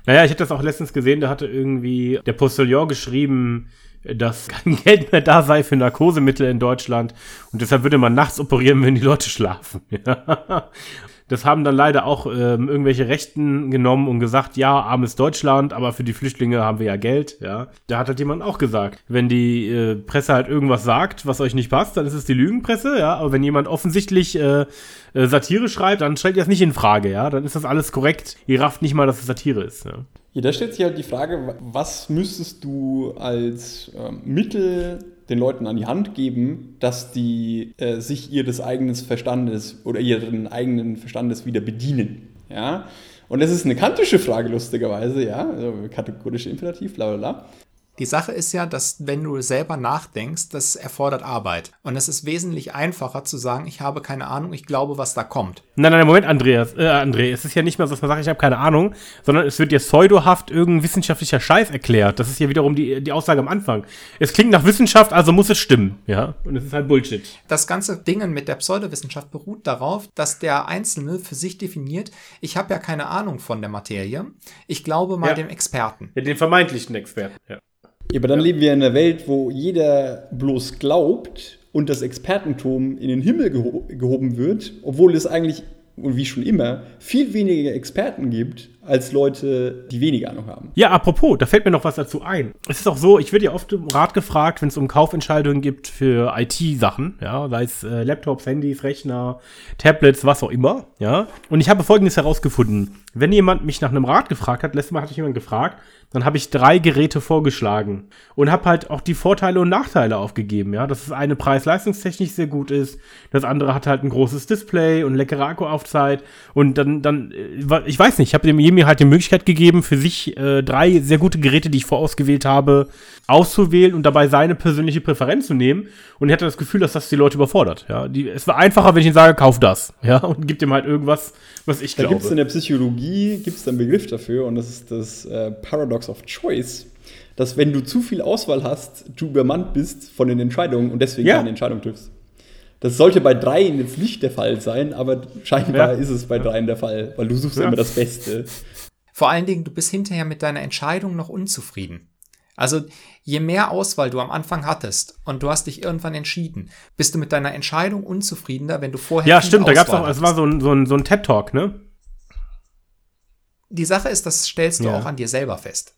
Naja, ich habe das auch letztens gesehen, da hatte irgendwie der Postillon geschrieben, dass kein Geld mehr da sei für Narkosemittel in Deutschland und deshalb würde man nachts operieren, wenn die Leute schlafen. Ja. Das haben dann leider auch ähm, irgendwelche Rechten genommen und gesagt, ja, armes Deutschland, aber für die Flüchtlinge haben wir ja Geld, ja. Da hat halt jemand auch gesagt, wenn die äh, Presse halt irgendwas sagt, was euch nicht passt, dann ist es die Lügenpresse, ja. Aber wenn jemand offensichtlich äh, äh, Satire schreibt, dann stellt ihr das nicht in Frage, ja. Dann ist das alles korrekt. Ihr rafft nicht mal, dass es Satire ist. Ja. Ja, da stellt sich halt die Frage, was müsstest du als ähm, Mittel den Leuten an die Hand geben, dass die äh, sich ihres eigenen Verstandes oder ihren eigenen Verstandes wieder bedienen. Ja? Und das ist eine kantische Frage, lustigerweise, ja, also kategorische Imperativ, bla bla bla. Die Sache ist ja, dass wenn du selber nachdenkst, das erfordert Arbeit. Und es ist wesentlich einfacher zu sagen, ich habe keine Ahnung, ich glaube, was da kommt. Nein, nein, Moment, Andreas, äh, André, es ist ja nicht mal so, dass man sagt, ich habe keine Ahnung, sondern es wird dir pseudohaft irgendein wissenschaftlicher Scheiß erklärt. Das ist ja wiederum die, die Aussage am Anfang. Es klingt nach Wissenschaft, also muss es stimmen, ja. Und es ist halt Bullshit. Das ganze Dingen mit der Pseudowissenschaft beruht darauf, dass der Einzelne für sich definiert, ich habe ja keine Ahnung von der Materie, ich glaube mal Ja. dem Experten. Ja, den vermeintlichen Experten, ja. Ja, aber dann leben wir in einer Welt, wo jeder bloß glaubt und das Expertentum in den Himmel geho gehoben wird, obwohl es eigentlich, und wie schon immer, viel weniger Experten gibt als Leute, die weniger Ahnung haben. Ja, apropos, da fällt mir noch was dazu ein. Es ist auch so, ich werde ja oft um Rat gefragt, wenn es um Kaufentscheidungen gibt für IT-Sachen, ja, sei es äh, Laptops, Handys, Rechner, Tablets, was auch immer, ja. Und ich habe folgendes herausgefunden. Wenn jemand mich nach einem Rat gefragt hat, letztes Mal hatte ich jemand gefragt, dann habe ich drei Geräte vorgeschlagen und habe halt auch die Vorteile und Nachteile aufgegeben, ja. Dass das eine preis-leistungstechnisch sehr gut ist, das andere hat halt ein großes Display und leckere Akkuaufzeit und dann, dann, äh, ich weiß nicht, ich habe dem mir halt die Möglichkeit gegeben, für sich äh, drei sehr gute Geräte, die ich vorausgewählt habe, auszuwählen und dabei seine persönliche Präferenz zu nehmen. Und ich hatte das Gefühl, dass das die Leute überfordert. Ja, die, es war einfacher, wenn ich ihnen sage, kauf das. Ja, und gib ihm halt irgendwas, was ich Da gibt es in glaube. der Psychologie gibt's einen Begriff dafür und das ist das äh, Paradox of Choice. Dass wenn du zu viel Auswahl hast, du übermannt bist von den Entscheidungen und deswegen Ja. keine Entscheidung triffst. Das sollte bei dreien jetzt nicht der Fall sein, aber scheinbar Ja. ist es bei dreien der Fall, weil du suchst Ja. immer das Beste. Vor allen Dingen, du bist hinterher mit deiner Entscheidung noch unzufrieden. Also je mehr Auswahl du am Anfang hattest und du hast dich irgendwann entschieden, bist du mit deiner Entscheidung unzufriedener, wenn du vorher Ja, stimmt, da gab's Auswahl auch, es war so ein, so ein, so ein TED-Talk, ne? Die Sache ist, das stellst du Ja. auch an dir selber fest.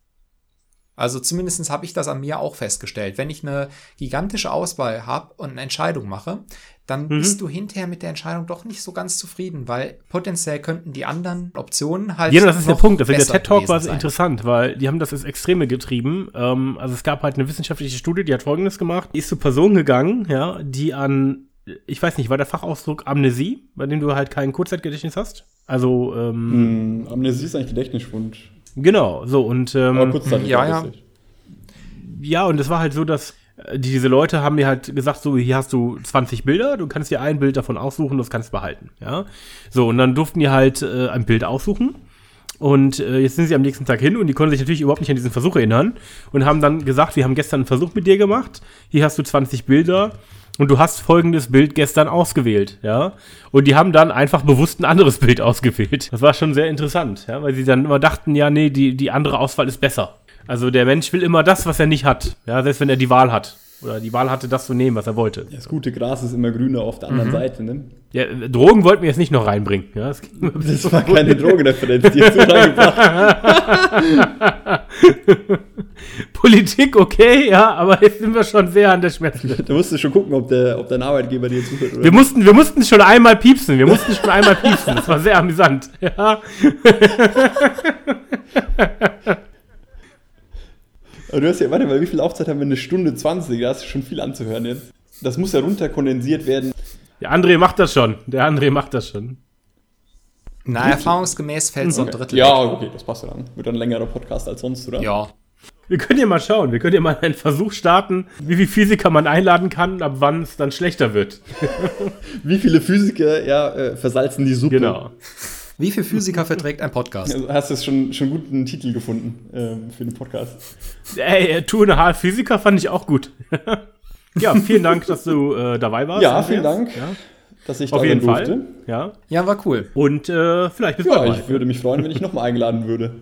Also zumindest habe ich das an mir auch festgestellt. Wenn ich eine gigantische Auswahl habe und eine Entscheidung mache, dann Mhm. bist du hinterher mit der Entscheidung doch nicht so ganz zufrieden, weil potenziell könnten die anderen Optionen halt. Ja, das ist der Punkt. Also der besser TED-Talk war sein. interessant, weil die haben das ins Extreme getrieben. Ähm, also es gab halt eine wissenschaftliche Studie, die hat folgendes gemacht. Die ist zu Personen gegangen, ja, die an, ich weiß nicht, war der Fachausdruck Amnesie, bei dem du halt kein Kurzzeitgedächtnis hast? Also, ähm, Hm, Amnesie ist eigentlich Gedächtnisschwund. Genau, so und ähm, Aber kurzzeitig. ja, ja. tatsächlich. Ja, und es war halt so, dass äh, diese Leute haben mir halt gesagt, so, hier hast du 20 Bilder, du kannst dir ein Bild davon aussuchen, das kannst du behalten, ja. So, und dann durften die halt äh, ein Bild aussuchen. Und äh, jetzt sind sie am nächsten Tag hin und die konnten sich natürlich überhaupt nicht an diesen Versuch erinnern und haben dann gesagt, wir haben gestern einen Versuch mit dir gemacht, hier hast du 20 Bilder und du hast folgendes Bild gestern ausgewählt, ja. Und die haben dann einfach bewusst ein anderes Bild ausgewählt. Das war schon sehr interessant, ja, weil sie dann immer dachten, ja, nee, die, die andere Auswahl ist besser. Also der Mensch will immer das, was er nicht hat, ja, selbst wenn er die Wahl hat. Oder die Wahl hatte, das zu nehmen, was er wollte. Das gute Gras ist immer grüner auf der anderen Seite, ne? Ja, äh, Drogen wollten wir jetzt nicht noch reinbringen. Ja, das Das war keine Drogenreferenz, die jetzt so reingebracht Politik, okay, ja, aber jetzt sind wir schon sehr an der Schmerzgrenze. Da musst du schon gucken, ob, der, ob dein Arbeitgeber dir zuhört oder Wir mussten, wir mussten schon einmal piepsen. Wir mussten schon einmal piepsen. Das war sehr amüsant. Ja. Aber du hast ja, warte mal, wie viel Laufzeit haben wir? Eine Stunde 20, da hast du schon viel anzuhören jetzt. Das muss ja runterkondensiert werden. Der André macht das schon. Der André macht das schon. Na, erfahrungsgemäß fällt so ein Drittel. Ja, weg. okay, das passt ja dann. Wird dann ein längerer Podcast als sonst, oder? Ja. Wir können ja mal schauen. Wir können ja mal einen Versuch starten, wie viele Physiker man einladen kann, ab wann es dann schlechter wird. Wie viele Physiker, ja, äh, versalzen die Suppe? Genau. Wie viel Physiker verträgt ein Podcast? Also hast du jetzt schon, schon gut einen Titel gefunden ähm, für den Podcast. Ey, äh, Two and a Half Physiker fand ich auch gut. ja, vielen Dank, dass du äh, dabei warst. Ja, vielen Dank, Ja, dass ich auf da jeden sein durfte. Fall. Ja. Ja, war cool. Und äh, vielleicht bis Ja, bald. ich würde mich freuen, wenn ich nochmal eingeladen würde.